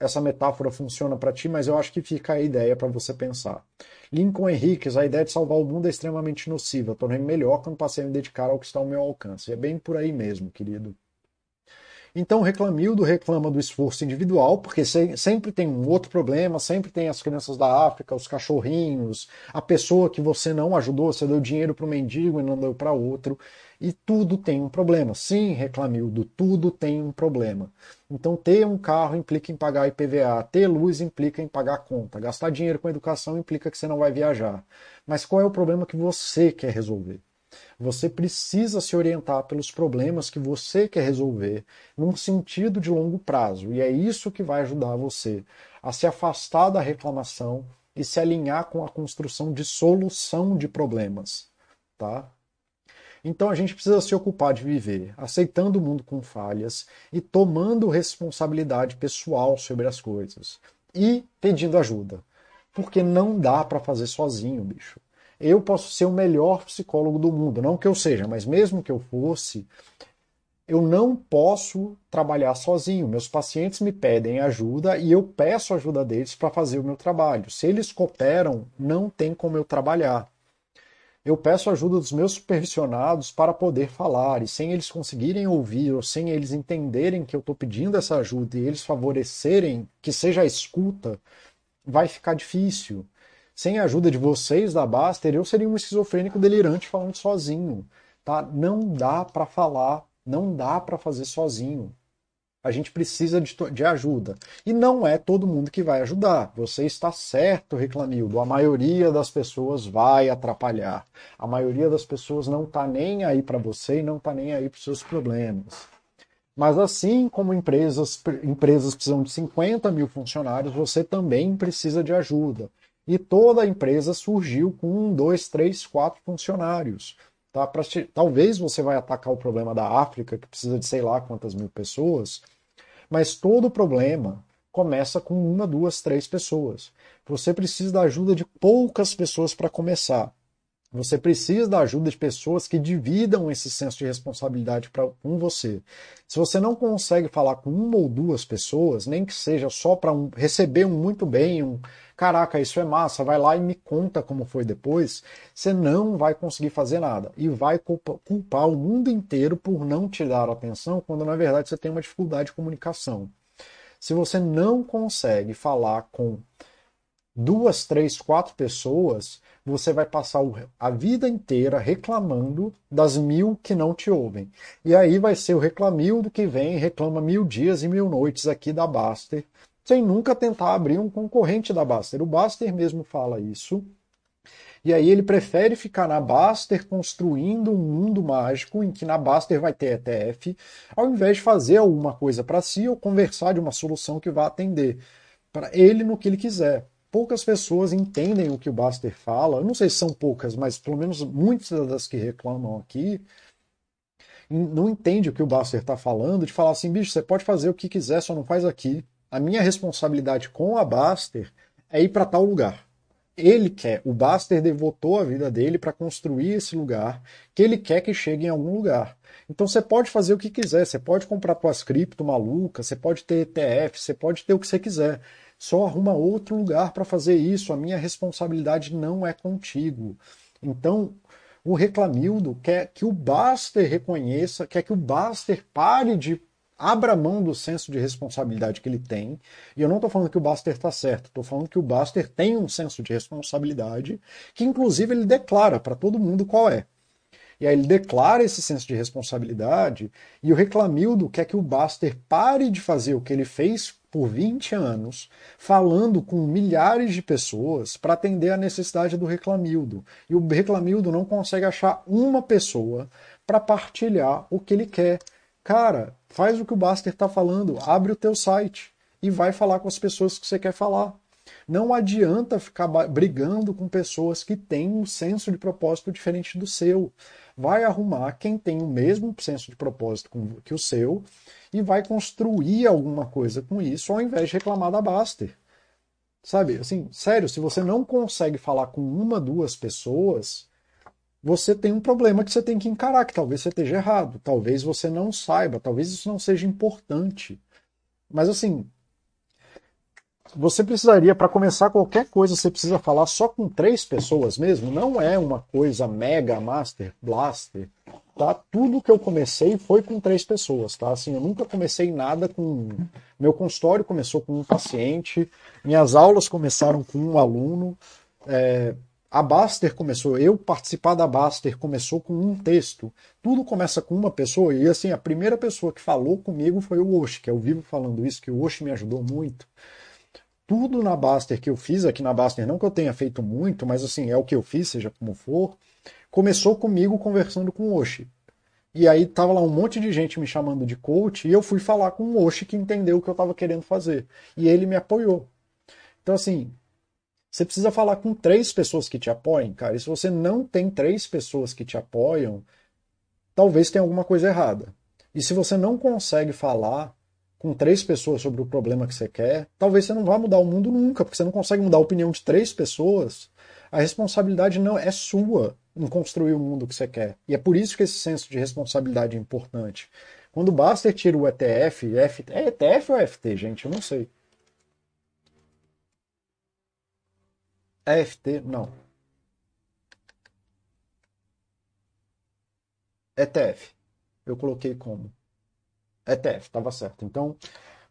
essa metáfora funciona para ti, mas eu acho que fica a ideia para você pensar. Lincoln Henriquez, a ideia de salvar o mundo é extremamente nociva. Tornei-me melhor quando passei a me dedicar ao que está ao meu alcance. É bem por aí mesmo, querido. Então, reclamildo reclama do esforço individual, porque sempre tem um outro problema, sempre tem as crianças da África, os cachorrinhos, a pessoa que você não ajudou, você deu dinheiro para o mendigo e não deu para outro, e tudo tem um problema. Sim, reclamildo, tudo tem um problema. Então, ter um carro implica em pagar IPVA, ter luz implica em pagar conta, gastar dinheiro com educação implica que você não vai viajar. Mas qual é o problema que você quer resolver? Você precisa se orientar pelos problemas que você quer resolver num sentido de longo prazo. E é isso que vai ajudar você a se afastar da reclamação e se alinhar com a construção de solução de problemas, tá? Então a gente precisa se ocupar de viver, aceitando o mundo com falhas e tomando responsabilidade pessoal sobre as coisas e pedindo ajuda, porque não dá para fazer sozinho, bicho eu posso ser o melhor psicólogo do mundo. Não que eu seja, mas mesmo que eu fosse, eu não posso trabalhar sozinho. Meus pacientes me pedem ajuda e eu peço ajuda deles para fazer o meu trabalho. Se eles cooperam, não tem como eu trabalhar. Eu peço ajuda dos meus supervisionados para poder falar, e sem eles conseguirem ouvir ou sem eles entenderem que eu estou pedindo essa ajuda e eles favorecerem que seja a escuta, vai ficar difícil. Sem a ajuda de vocês da Baster, eu seria um esquizofrênico delirante falando sozinho. Tá? Não dá para falar, não dá para fazer sozinho. A gente precisa de, de, ajuda. E não é todo mundo que vai ajudar. Você está certo, Reclamildo. A maioria das pessoas vai atrapalhar. A maioria das pessoas não está nem aí para você e não está nem aí para os seus problemas. Mas assim como empresas, empresas precisam de 50 mil funcionários, você também precisa de ajuda e toda a empresa surgiu com um, dois, três, quatro funcionários. Tá? Pra, talvez você vai atacar o problema da África, que precisa de sei lá quantas mil pessoas, mas todo problema começa com uma, duas, três pessoas. Você precisa da ajuda de poucas pessoas para começar. Você precisa da ajuda de pessoas que dividam esse senso de responsabilidade com você. Se você não consegue falar com uma ou duas pessoas, nem que seja só para um, receber um muito bem, um caraca, isso é massa, vai lá e me conta como foi depois, você não vai conseguir fazer nada. E vai culpa, culpar o mundo inteiro por não te dar atenção, quando na verdade você tem uma dificuldade de comunicação. Se você não consegue falar com duas, três, quatro pessoas, você vai passar a vida inteira reclamando das mil que não te ouvem. E aí vai ser o reclamildo que vem reclama mil dias e mil noites aqui da Baster, sem nunca tentar abrir um concorrente da Baster. O Baster mesmo fala isso. E aí ele prefere ficar na Baster construindo um mundo mágico em que na Baster vai ter ETF, ao invés de fazer alguma coisa para si ou conversar de uma solução que vá atender para ele no que ele quiser poucas pessoas entendem o que o Baster fala. Eu não sei se são poucas, mas pelo menos muitas das que reclamam aqui não entende o que o Baster está falando, de falar assim, bicho, você pode fazer o que quiser, só não faz aqui. A minha responsabilidade com a Baster é ir para tal lugar. Ele quer, o Baster devotou a vida dele para construir esse lugar, que ele quer que chegue em algum lugar. Então você pode fazer o que quiser, você pode comprar tuas cripto maluca, você pode ter ETF, você pode ter o que você quiser só arruma outro lugar para fazer isso, a minha responsabilidade não é contigo. Então, o Reclamildo quer que o Baster reconheça, quer que o Baster pare de abra mão do senso de responsabilidade que ele tem. E eu não estou falando que o Baster está certo, estou falando que o Baster tem um senso de responsabilidade que, inclusive, ele declara para todo mundo qual é. E aí ele declara esse senso de responsabilidade e o Reclamildo quer que o Baster pare de fazer o que ele fez por 20 anos, falando com milhares de pessoas para atender a necessidade do reclamildo. E o reclamildo não consegue achar uma pessoa para partilhar o que ele quer. Cara, faz o que o Baster está falando, abre o teu site e vai falar com as pessoas que você quer falar. Não adianta ficar brigando com pessoas que têm um senso de propósito diferente do seu. Vai arrumar quem tem o mesmo senso de propósito que o seu e vai construir alguma coisa com isso ao invés de reclamar da Baster. Sabe, assim, sério, se você não consegue falar com uma, duas pessoas, você tem um problema que você tem que encarar, que talvez você esteja errado, talvez você não saiba, talvez isso não seja importante. Mas assim, você precisaria, para começar qualquer coisa, você precisa falar só com três pessoas mesmo, não é uma coisa mega master, blaster, tá? Tudo que eu comecei foi com três pessoas, tá? Assim, eu nunca comecei nada com. Meu consultório começou com um paciente, minhas aulas começaram com um aluno. É... A Baster começou, eu participar da Baster começou com um texto. Tudo começa com uma pessoa, e assim, a primeira pessoa que falou comigo foi o Oshi, que eu vivo falando isso, que o Oshi me ajudou muito tudo na Baster que eu fiz aqui na Baster, não que eu tenha feito muito, mas assim, é o que eu fiz, seja como for, começou comigo conversando com o Oshi. E aí tava lá um monte de gente me chamando de coach e eu fui falar com o Oshi que entendeu o que eu estava querendo fazer. E ele me apoiou. Então assim, você precisa falar com três pessoas que te apoiem, cara. E se você não tem três pessoas que te apoiam, talvez tenha alguma coisa errada. E se você não consegue falar com três pessoas sobre o problema que você quer, talvez você não vá mudar o mundo nunca, porque você não consegue mudar a opinião de três pessoas. A responsabilidade não é sua em construir o mundo que você quer. E é por isso que esse senso de responsabilidade é importante. Quando o Baster tira o ETF, F, é ETF ou FT, gente? Eu não sei. É FT? Não. ETF. Eu coloquei como. ETF, estava certo. Então,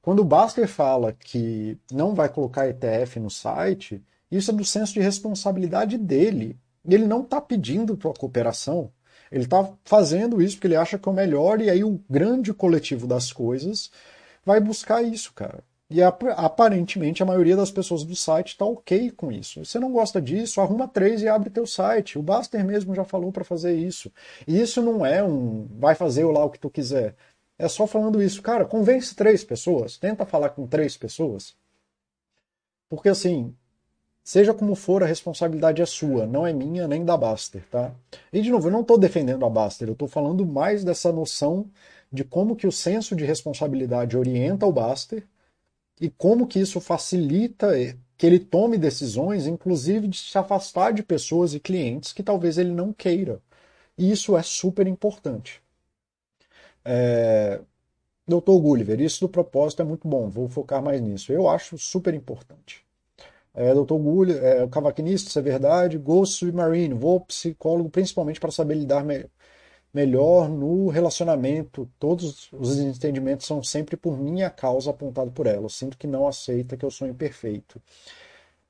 quando o Baster fala que não vai colocar ETF no site, isso é do senso de responsabilidade dele. Ele não está pedindo tua cooperação, ele está fazendo isso porque ele acha que é o melhor, e aí o grande coletivo das coisas vai buscar isso, cara. E aparentemente a maioria das pessoas do site está ok com isso. Você não gosta disso, arruma três e abre teu site. O Baster mesmo já falou para fazer isso. E isso não é um vai fazer lá o que tu quiser. É só falando isso. Cara, convence três pessoas. Tenta falar com três pessoas. Porque assim, seja como for, a responsabilidade é sua, não é minha nem da Baster, tá? E de novo, eu não estou defendendo a Baster, eu estou falando mais dessa noção de como que o senso de responsabilidade orienta o Baster e como que isso facilita que ele tome decisões, inclusive de se afastar de pessoas e clientes que talvez ele não queira. E isso é super importante. É... Doutor Gulliver, isso do propósito é muito bom, vou focar mais nisso. Eu acho super importante. É, Doutor Gulliver, é, cavaquinista, isso é verdade. Ghost Submarine, vou psicólogo principalmente para saber lidar me melhor no relacionamento. Todos os entendimentos são sempre por minha causa apontado por ela. Eu sinto que não aceita que eu sou imperfeito.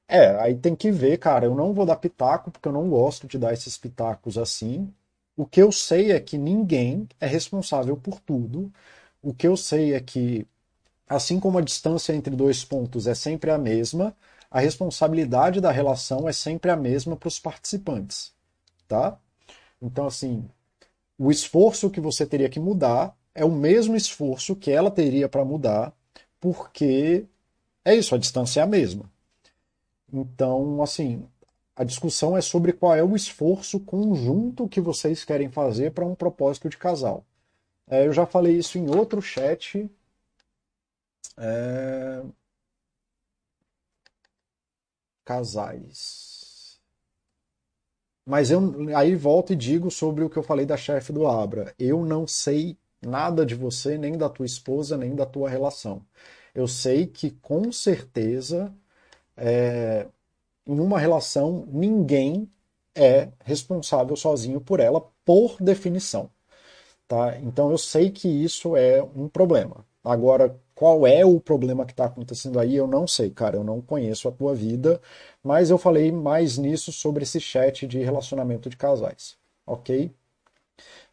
É, aí tem que ver, cara. Eu não vou dar pitaco, porque eu não gosto de dar esses pitacos assim. O que eu sei é que ninguém é responsável por tudo. O que eu sei é que, assim como a distância entre dois pontos é sempre a mesma, a responsabilidade da relação é sempre a mesma para os participantes, tá? Então, assim, o esforço que você teria que mudar é o mesmo esforço que ela teria para mudar, porque é isso, a distância é a mesma. Então, assim, a discussão é sobre qual é o esforço conjunto que vocês querem fazer para um propósito de casal. É, eu já falei isso em outro chat. É... Casais. Mas eu aí volto e digo sobre o que eu falei da chefe do Abra. Eu não sei nada de você, nem da tua esposa, nem da tua relação. Eu sei que com certeza é, em uma relação, ninguém é responsável sozinho por ela, por definição. Tá? Então eu sei que isso é um problema. Agora, qual é o problema que está acontecendo aí, eu não sei, cara. Eu não conheço a tua vida, mas eu falei mais nisso sobre esse chat de relacionamento de casais. Ok?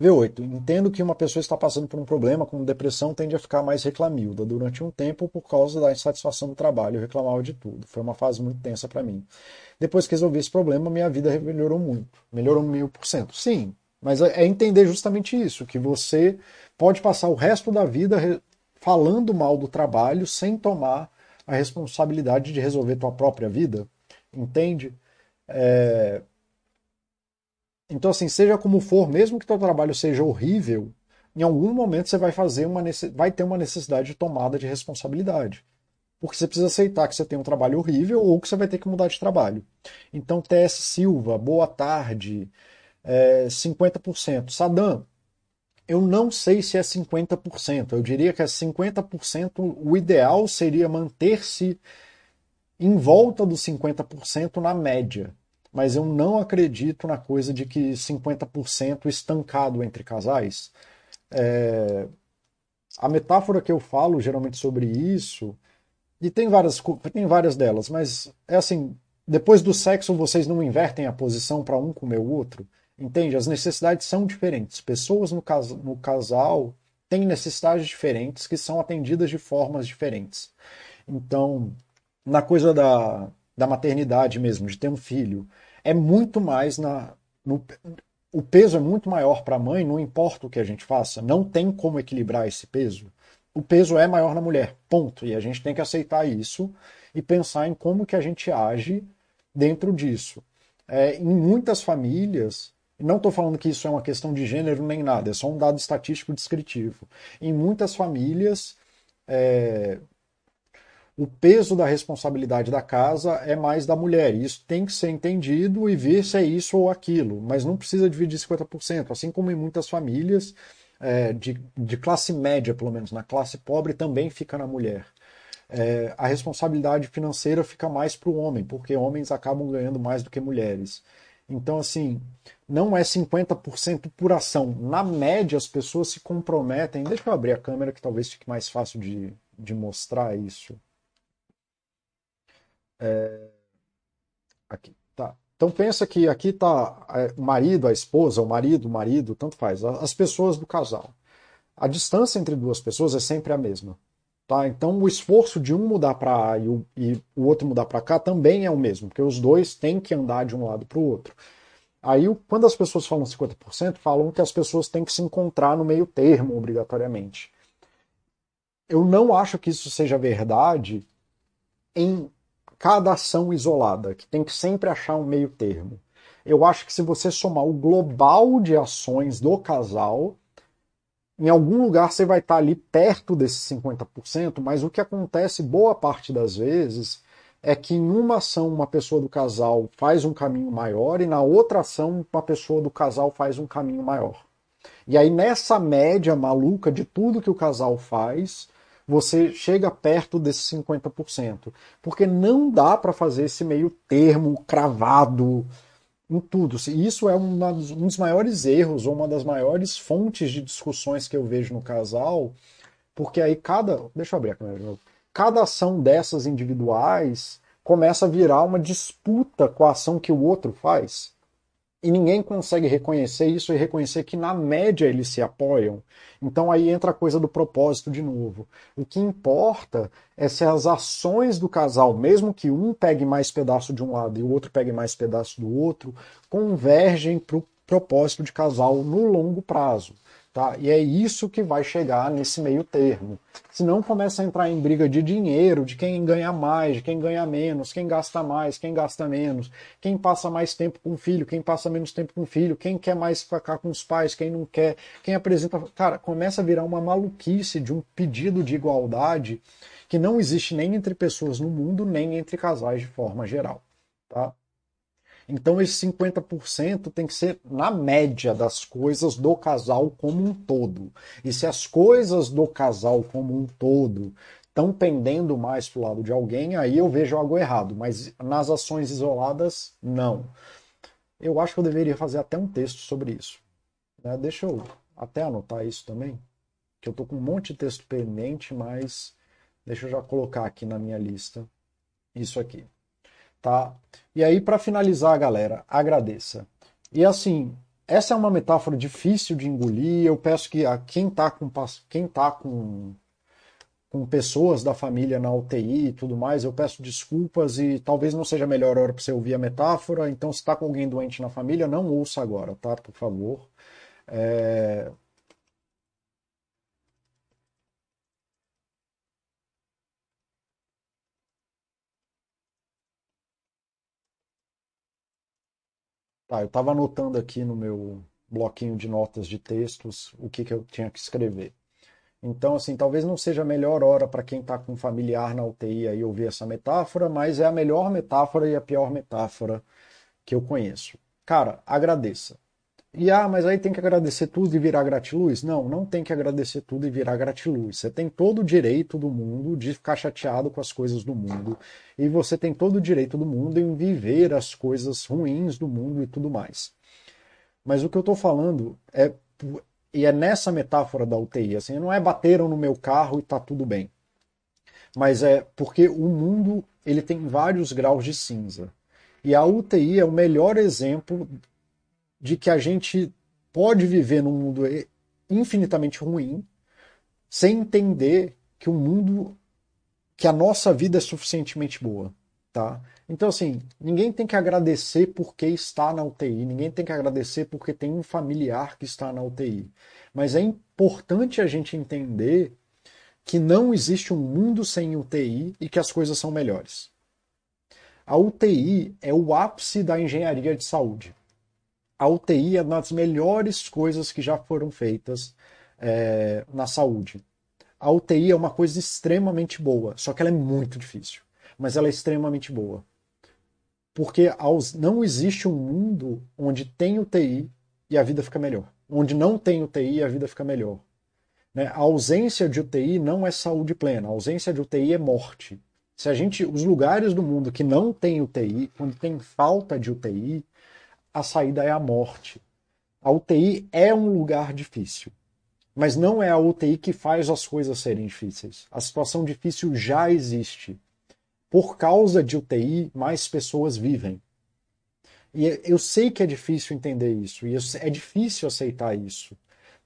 V8. Entendo que uma pessoa está passando por um problema, como depressão, tende a ficar mais reclamilda. Durante um tempo, por causa da insatisfação do trabalho, eu reclamava de tudo. Foi uma fase muito tensa para mim. Depois que resolvi esse problema, minha vida melhorou muito. Melhorou mil por cento. Sim, mas é, é entender justamente isso, que você pode passar o resto da vida falando mal do trabalho sem tomar a responsabilidade de resolver tua própria vida. Entende? É, então, assim, seja como for, mesmo que teu trabalho seja horrível, em algum momento você vai fazer uma vai ter uma necessidade de tomada de responsabilidade. Porque você precisa aceitar que você tem um trabalho horrível ou que você vai ter que mudar de trabalho. Então, TS Silva, boa tarde, é, 50%. Sadam, eu não sei se é 50%. Eu diria que é 50%. O ideal seria manter-se em volta dos 50% na média. Mas eu não acredito na coisa de que 50% estancado entre casais. É... A metáfora que eu falo geralmente sobre isso, e tem várias, tem várias delas, mas é assim: depois do sexo vocês não invertem a posição para um comer o outro? Entende? As necessidades são diferentes. Pessoas no, cas no casal têm necessidades diferentes que são atendidas de formas diferentes. Então, na coisa da, da maternidade mesmo, de ter um filho, é muito mais na. No, o peso é muito maior para a mãe, não importa o que a gente faça, não tem como equilibrar esse peso. O peso é maior na mulher, ponto. E a gente tem que aceitar isso e pensar em como que a gente age dentro disso. É, em muitas famílias, não estou falando que isso é uma questão de gênero nem nada, é só um dado estatístico descritivo. Em muitas famílias, é, o peso da responsabilidade da casa é mais da mulher. Isso tem que ser entendido e ver se é isso ou aquilo, mas não precisa dividir 50%. Assim como em muitas famílias é, de, de classe média, pelo menos, na classe pobre também fica na mulher. É, a responsabilidade financeira fica mais para o homem, porque homens acabam ganhando mais do que mulheres. Então, assim, não é 50% por ação. Na média, as pessoas se comprometem. Deixa eu abrir a câmera que talvez fique mais fácil de, de mostrar isso. É... Aqui, tá. Então pensa que aqui está é, o marido, a esposa, o marido, o marido, tanto faz, as pessoas do casal. A distância entre duas pessoas é sempre a mesma. Tá? Então o esforço de um mudar para A e o, e o outro mudar para cá também é o mesmo, porque os dois têm que andar de um lado para o outro. Aí, quando as pessoas falam 50%, falam que as pessoas têm que se encontrar no meio termo, obrigatoriamente. Eu não acho que isso seja verdade em cada ação isolada, que tem que sempre achar um meio termo. Eu acho que se você somar o global de ações do casal, em algum lugar você vai estar ali perto desses 50%, mas o que acontece boa parte das vezes é que em uma ação uma pessoa do casal faz um caminho maior e na outra ação uma pessoa do casal faz um caminho maior. E aí nessa média maluca de tudo que o casal faz, você chega perto desses 50%. Porque não dá para fazer esse meio termo cravado em tudo. Isso é um dos maiores erros ou uma das maiores fontes de discussões que eu vejo no casal, porque aí cada. Deixa eu abrir a câmera de novo. Cada ação dessas individuais começa a virar uma disputa com a ação que o outro faz e ninguém consegue reconhecer isso e reconhecer que na média eles se apoiam. Então aí entra a coisa do propósito de novo. O que importa é se as ações do casal, mesmo que um pegue mais pedaço de um lado e o outro pegue mais pedaço do outro, convergem para o propósito de casal no longo prazo. Tá? E é isso que vai chegar nesse meio termo. Senão começa a entrar em briga de dinheiro, de quem ganha mais, de quem ganha menos, quem gasta mais, quem gasta menos, quem passa mais tempo com o filho, quem passa menos tempo com o filho, quem quer mais ficar com os pais, quem não quer, quem apresenta. Cara, começa a virar uma maluquice de um pedido de igualdade que não existe nem entre pessoas no mundo, nem entre casais de forma geral. Tá? Então, esse 50% tem que ser na média das coisas do casal como um todo. E se as coisas do casal como um todo estão pendendo mais para o lado de alguém, aí eu vejo algo errado. Mas nas ações isoladas, não. Eu acho que eu deveria fazer até um texto sobre isso. Né? Deixa eu até anotar isso também, que eu estou com um monte de texto pendente, mas deixa eu já colocar aqui na minha lista isso aqui tá? E aí, para finalizar, galera, agradeça. E assim, essa é uma metáfora difícil de engolir. Eu peço que a quem está com, quem tá com, com pessoas da família na UTI e tudo mais, eu peço desculpas e talvez não seja a melhor hora para você ouvir a metáfora. Então, se está com alguém doente na família, não ouça agora, tá? Por favor. É, Tá, eu estava anotando aqui no meu bloquinho de notas de textos o que, que eu tinha que escrever. Então, assim, talvez não seja a melhor hora para quem está com um familiar na UTI aí ouvir essa metáfora, mas é a melhor metáfora e a pior metáfora que eu conheço. Cara, agradeça. E ah, mas aí tem que agradecer tudo e virar gratiluz? Não, não tem que agradecer tudo e virar gratiluz. Você tem todo o direito do mundo de ficar chateado com as coisas do mundo. E você tem todo o direito do mundo em viver as coisas ruins do mundo e tudo mais. Mas o que eu estou falando é. E é nessa metáfora da UTI, assim, não é bateram no meu carro e tá tudo bem. Mas é porque o mundo ele tem vários graus de cinza. E a UTI é o melhor exemplo de que a gente pode viver num mundo infinitamente ruim sem entender que o mundo, que a nossa vida é suficientemente boa, tá? Então assim, ninguém tem que agradecer porque está na UTI, ninguém tem que agradecer porque tem um familiar que está na UTI, mas é importante a gente entender que não existe um mundo sem UTI e que as coisas são melhores. A UTI é o ápice da engenharia de saúde a UTI é uma das melhores coisas que já foram feitas é, na saúde. A UTI é uma coisa extremamente boa, só que ela é muito difícil, mas ela é extremamente boa. Porque não existe um mundo onde tem UTI e a vida fica melhor. Onde não tem UTI e a vida fica melhor. Né? A ausência de UTI não é saúde plena, a ausência de UTI é morte. Se a gente, os lugares do mundo que não tem UTI, quando tem falta de UTI, a saída é a morte. A UTI é um lugar difícil, mas não é a UTI que faz as coisas serem difíceis. A situação difícil já existe. Por causa de UTI, mais pessoas vivem. E eu sei que é difícil entender isso, e é difícil aceitar isso,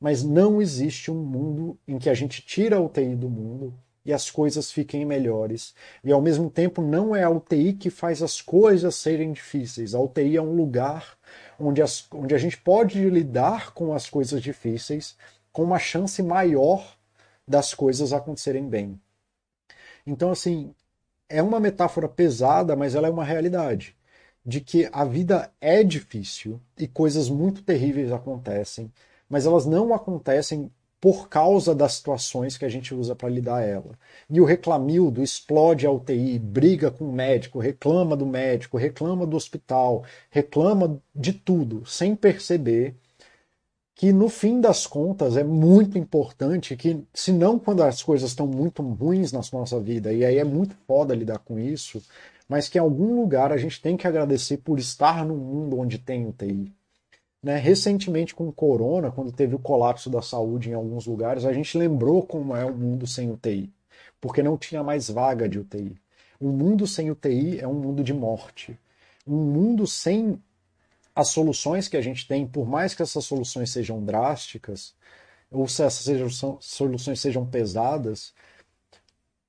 mas não existe um mundo em que a gente tira a UTI do mundo e as coisas fiquem melhores. E ao mesmo tempo, não é a UTI que faz as coisas serem difíceis. A UTI é um lugar onde, as, onde a gente pode lidar com as coisas difíceis com uma chance maior das coisas acontecerem bem. Então, assim, é uma metáfora pesada, mas ela é uma realidade. De que a vida é difícil e coisas muito terríveis acontecem, mas elas não acontecem por causa das situações que a gente usa para lidar ela. E o reclamildo explode a UTI, briga com o médico, reclama do médico, reclama do hospital, reclama de tudo, sem perceber que no fim das contas é muito importante que, se não quando as coisas estão muito ruins na nossa vida, e aí é muito foda lidar com isso, mas que em algum lugar a gente tem que agradecer por estar num mundo onde tem UTI. Né? Recentemente, com o corona, quando teve o colapso da saúde em alguns lugares, a gente lembrou como é o mundo sem UTI, porque não tinha mais vaga de UTI. Um mundo sem UTI é um mundo de morte. Um mundo sem as soluções que a gente tem, por mais que essas soluções sejam drásticas, ou se essas soluções sejam pesadas,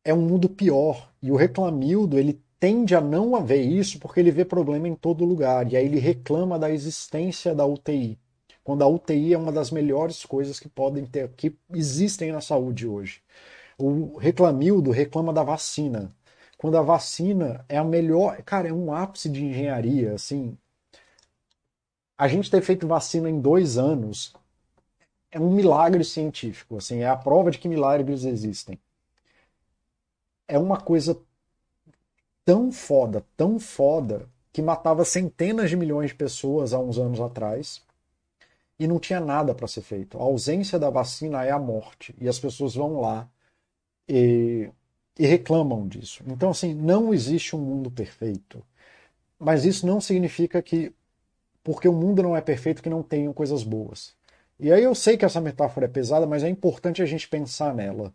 é um mundo pior. E o reclamildo, ele tende a não haver isso porque ele vê problema em todo lugar e aí ele reclama da existência da UTI. Quando a UTI é uma das melhores coisas que podem ter, que existem na saúde hoje. O reclamildo reclama da vacina. Quando a vacina é a melhor, cara, é um ápice de engenharia, assim. A gente ter feito vacina em dois anos é um milagre científico, assim, é a prova de que milagres existem. É uma coisa tão foda, tão foda, que matava centenas de milhões de pessoas há uns anos atrás e não tinha nada para ser feito. A ausência da vacina é a morte e as pessoas vão lá e, e reclamam disso. Então, assim, não existe um mundo perfeito, mas isso não significa que, porque o mundo não é perfeito, que não tenham coisas boas. E aí eu sei que essa metáfora é pesada, mas é importante a gente pensar nela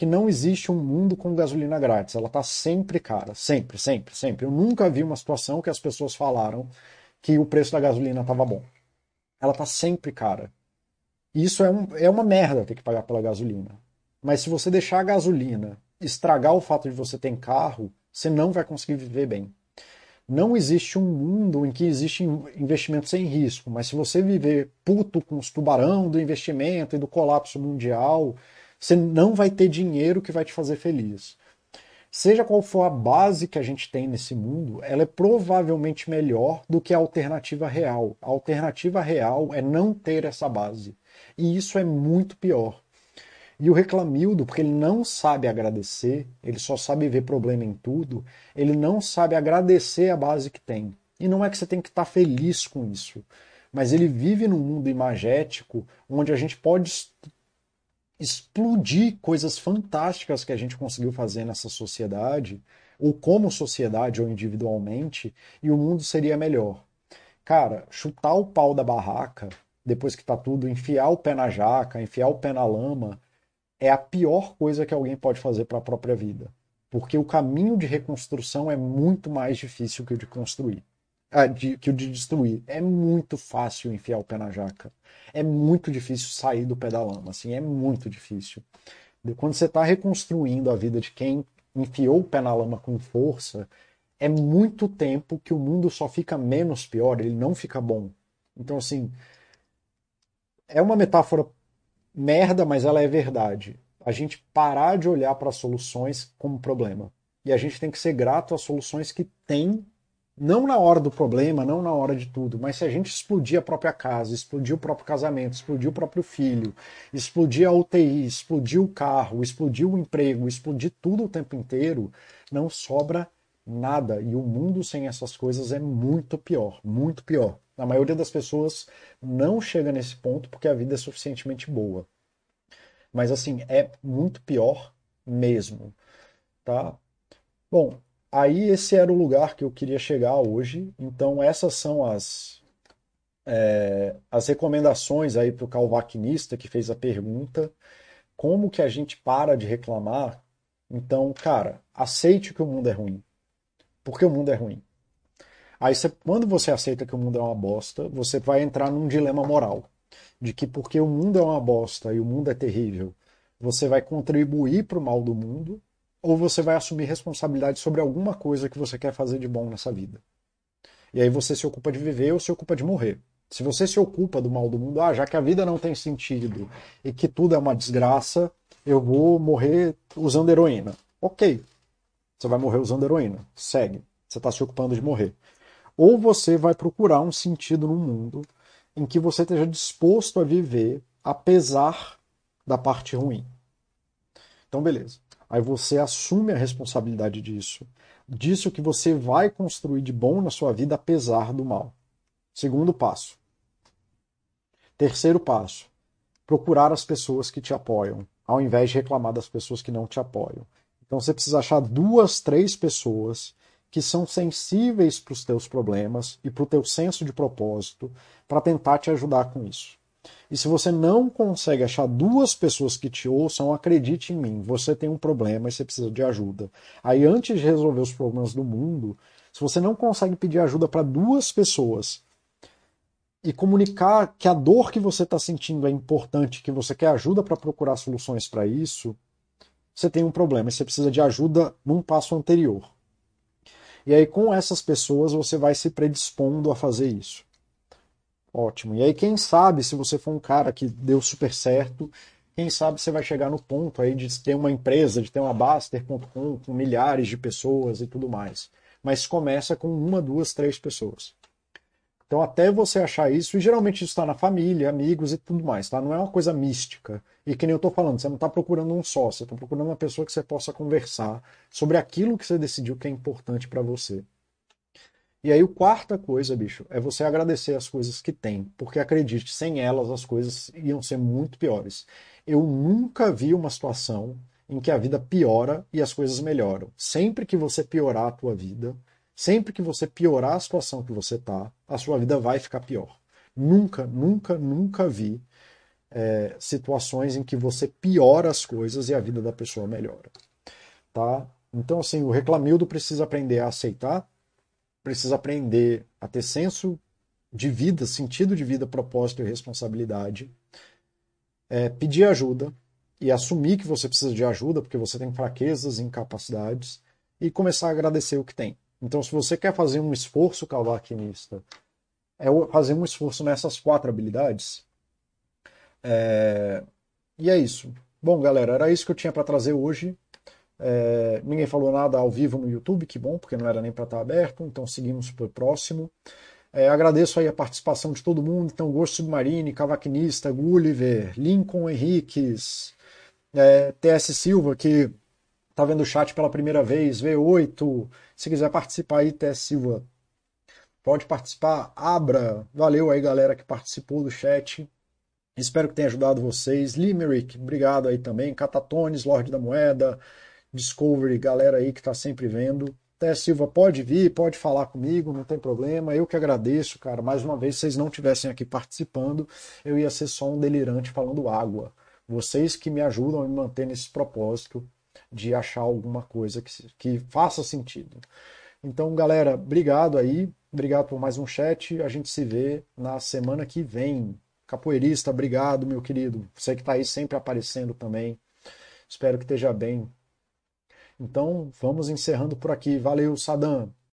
que não existe um mundo com gasolina grátis. Ela está sempre cara. Sempre, sempre, sempre. Eu nunca vi uma situação que as pessoas falaram que o preço da gasolina estava bom. Ela está sempre cara. Isso é, um, é uma merda ter que pagar pela gasolina. Mas se você deixar a gasolina estragar o fato de você ter carro, você não vai conseguir viver bem. Não existe um mundo em que existe investimento sem risco, mas se você viver puto com os tubarão do investimento e do colapso mundial você não vai ter dinheiro que vai te fazer feliz. Seja qual for a base que a gente tem nesse mundo, ela é provavelmente melhor do que a alternativa real. A alternativa real é não ter essa base. E isso é muito pior. E o reclamildo, porque ele não sabe agradecer, ele só sabe ver problema em tudo, ele não sabe agradecer a base que tem. E não é que você tem que estar feliz com isso. mas ele vive num mundo imagético onde a gente pode explodir coisas fantásticas que a gente conseguiu fazer nessa sociedade, ou como sociedade ou individualmente, e o mundo seria melhor. Cara, chutar o pau da barraca, depois que tá tudo, enfiar o pé na jaca, enfiar o pé na lama, é a pior coisa que alguém pode fazer para a própria vida. Porque o caminho de reconstrução é muito mais difícil que o de construir. Que o de destruir. É muito fácil enfiar o pé na jaca. É muito difícil sair do pé da lama. Assim, é muito difícil. Quando você está reconstruindo a vida de quem enfiou o pé na lama com força, é muito tempo que o mundo só fica menos pior, ele não fica bom. Então, assim, é uma metáfora merda, mas ela é verdade. A gente parar de olhar para soluções como problema. E a gente tem que ser grato às soluções que tem, não na hora do problema, não na hora de tudo, mas se a gente explodir a própria casa, explodir o próprio casamento, explodir o próprio filho, explodir a UTI, explodir o carro, explodir o emprego, explodir tudo o tempo inteiro, não sobra nada. E o mundo sem essas coisas é muito pior, muito pior. A maioria das pessoas não chega nesse ponto porque a vida é suficientemente boa. Mas assim, é muito pior mesmo, tá? Bom, aí esse era o lugar que eu queria chegar hoje. Então essas são as é, as recomendações aí para o calvaquinista que fez a pergunta. Como que a gente para de reclamar? Então, cara, aceite que o mundo é ruim. Porque o mundo é ruim. Aí quando você aceita que o mundo é uma bosta, você vai entrar num dilema moral. De que porque o mundo é uma bosta e o mundo é terrível, você vai contribuir para o mal do mundo, ou você vai assumir responsabilidade sobre alguma coisa que você quer fazer de bom nessa vida. E aí você se ocupa de viver ou se ocupa de morrer. Se você se ocupa do mal do mundo, ah, já que a vida não tem sentido e que tudo é uma desgraça, eu vou morrer usando heroína. Ok. Você vai morrer usando heroína. Segue. Você está se ocupando de morrer ou você vai procurar um sentido no mundo em que você esteja disposto a viver apesar da parte ruim. Então, beleza. Aí você assume a responsabilidade disso, disso que você vai construir de bom na sua vida apesar do mal. Segundo passo. Terceiro passo. Procurar as pessoas que te apoiam, ao invés de reclamar das pessoas que não te apoiam. Então você precisa achar duas, três pessoas que são sensíveis para os teus problemas e para o teu senso de propósito para tentar te ajudar com isso. E se você não consegue achar duas pessoas que te ouçam, acredite em mim, você tem um problema e você precisa de ajuda. Aí, antes de resolver os problemas do mundo, se você não consegue pedir ajuda para duas pessoas e comunicar que a dor que você está sentindo é importante, que você quer ajuda para procurar soluções para isso, você tem um problema e você precisa de ajuda num passo anterior. E aí, com essas pessoas, você vai se predispondo a fazer isso. Ótimo. E aí, quem sabe, se você for um cara que deu super certo, quem sabe você vai chegar no ponto aí de ter uma empresa, de ter uma Baster.com com milhares de pessoas e tudo mais. Mas começa com uma, duas, três pessoas. Então, até você achar isso, e geralmente isso está na família, amigos e tudo mais, tá? Não é uma coisa mística. E que nem eu estou falando, você não está procurando um sócio, você está procurando uma pessoa que você possa conversar sobre aquilo que você decidiu que é importante para você. E aí, a quarta coisa, bicho, é você agradecer as coisas que tem, porque acredite, sem elas as coisas iam ser muito piores. Eu nunca vi uma situação em que a vida piora e as coisas melhoram. Sempre que você piorar a tua vida, Sempre que você piorar a situação que você está, a sua vida vai ficar pior. Nunca, nunca, nunca vi é, situações em que você piora as coisas e a vida da pessoa melhora. Tá? Então, assim, o reclamildo precisa aprender a aceitar, precisa aprender a ter senso de vida, sentido de vida, propósito e responsabilidade. É, pedir ajuda e assumir que você precisa de ajuda, porque você tem fraquezas e incapacidades, e começar a agradecer o que tem. Então, se você quer fazer um esforço calvaquinista, é fazer um esforço nessas quatro habilidades. É... E é isso. Bom, galera, era isso que eu tinha para trazer hoje. É... Ninguém falou nada ao vivo no YouTube, que bom, porque não era nem para estar aberto, então seguimos para o próximo. É, agradeço aí a participação de todo mundo, então Gosto Submarine, Cavaquinista, Gulliver, Lincoln Henriques, é, TS Silva, que está vendo o chat pela primeira vez, V8, se quiser participar aí, TS Silva, Pode participar, abra. Valeu aí, galera que participou do chat. Espero que tenha ajudado vocês. Limerick, obrigado aí também. Catatones, Lorde da Moeda, Discovery, galera aí que está sempre vendo. Té Silva, pode vir, pode falar comigo, não tem problema. Eu que agradeço, cara. Mais uma vez, se vocês não estivessem aqui participando, eu ia ser só um delirante falando água. Vocês que me ajudam a me manter nesse propósito de achar alguma coisa que, que faça sentido. Então, galera, obrigado aí. Obrigado por mais um chat. A gente se vê na semana que vem. Capoeirista, obrigado, meu querido. Você que está aí sempre aparecendo também. Espero que esteja bem. Então, vamos encerrando por aqui. Valeu, Sadam.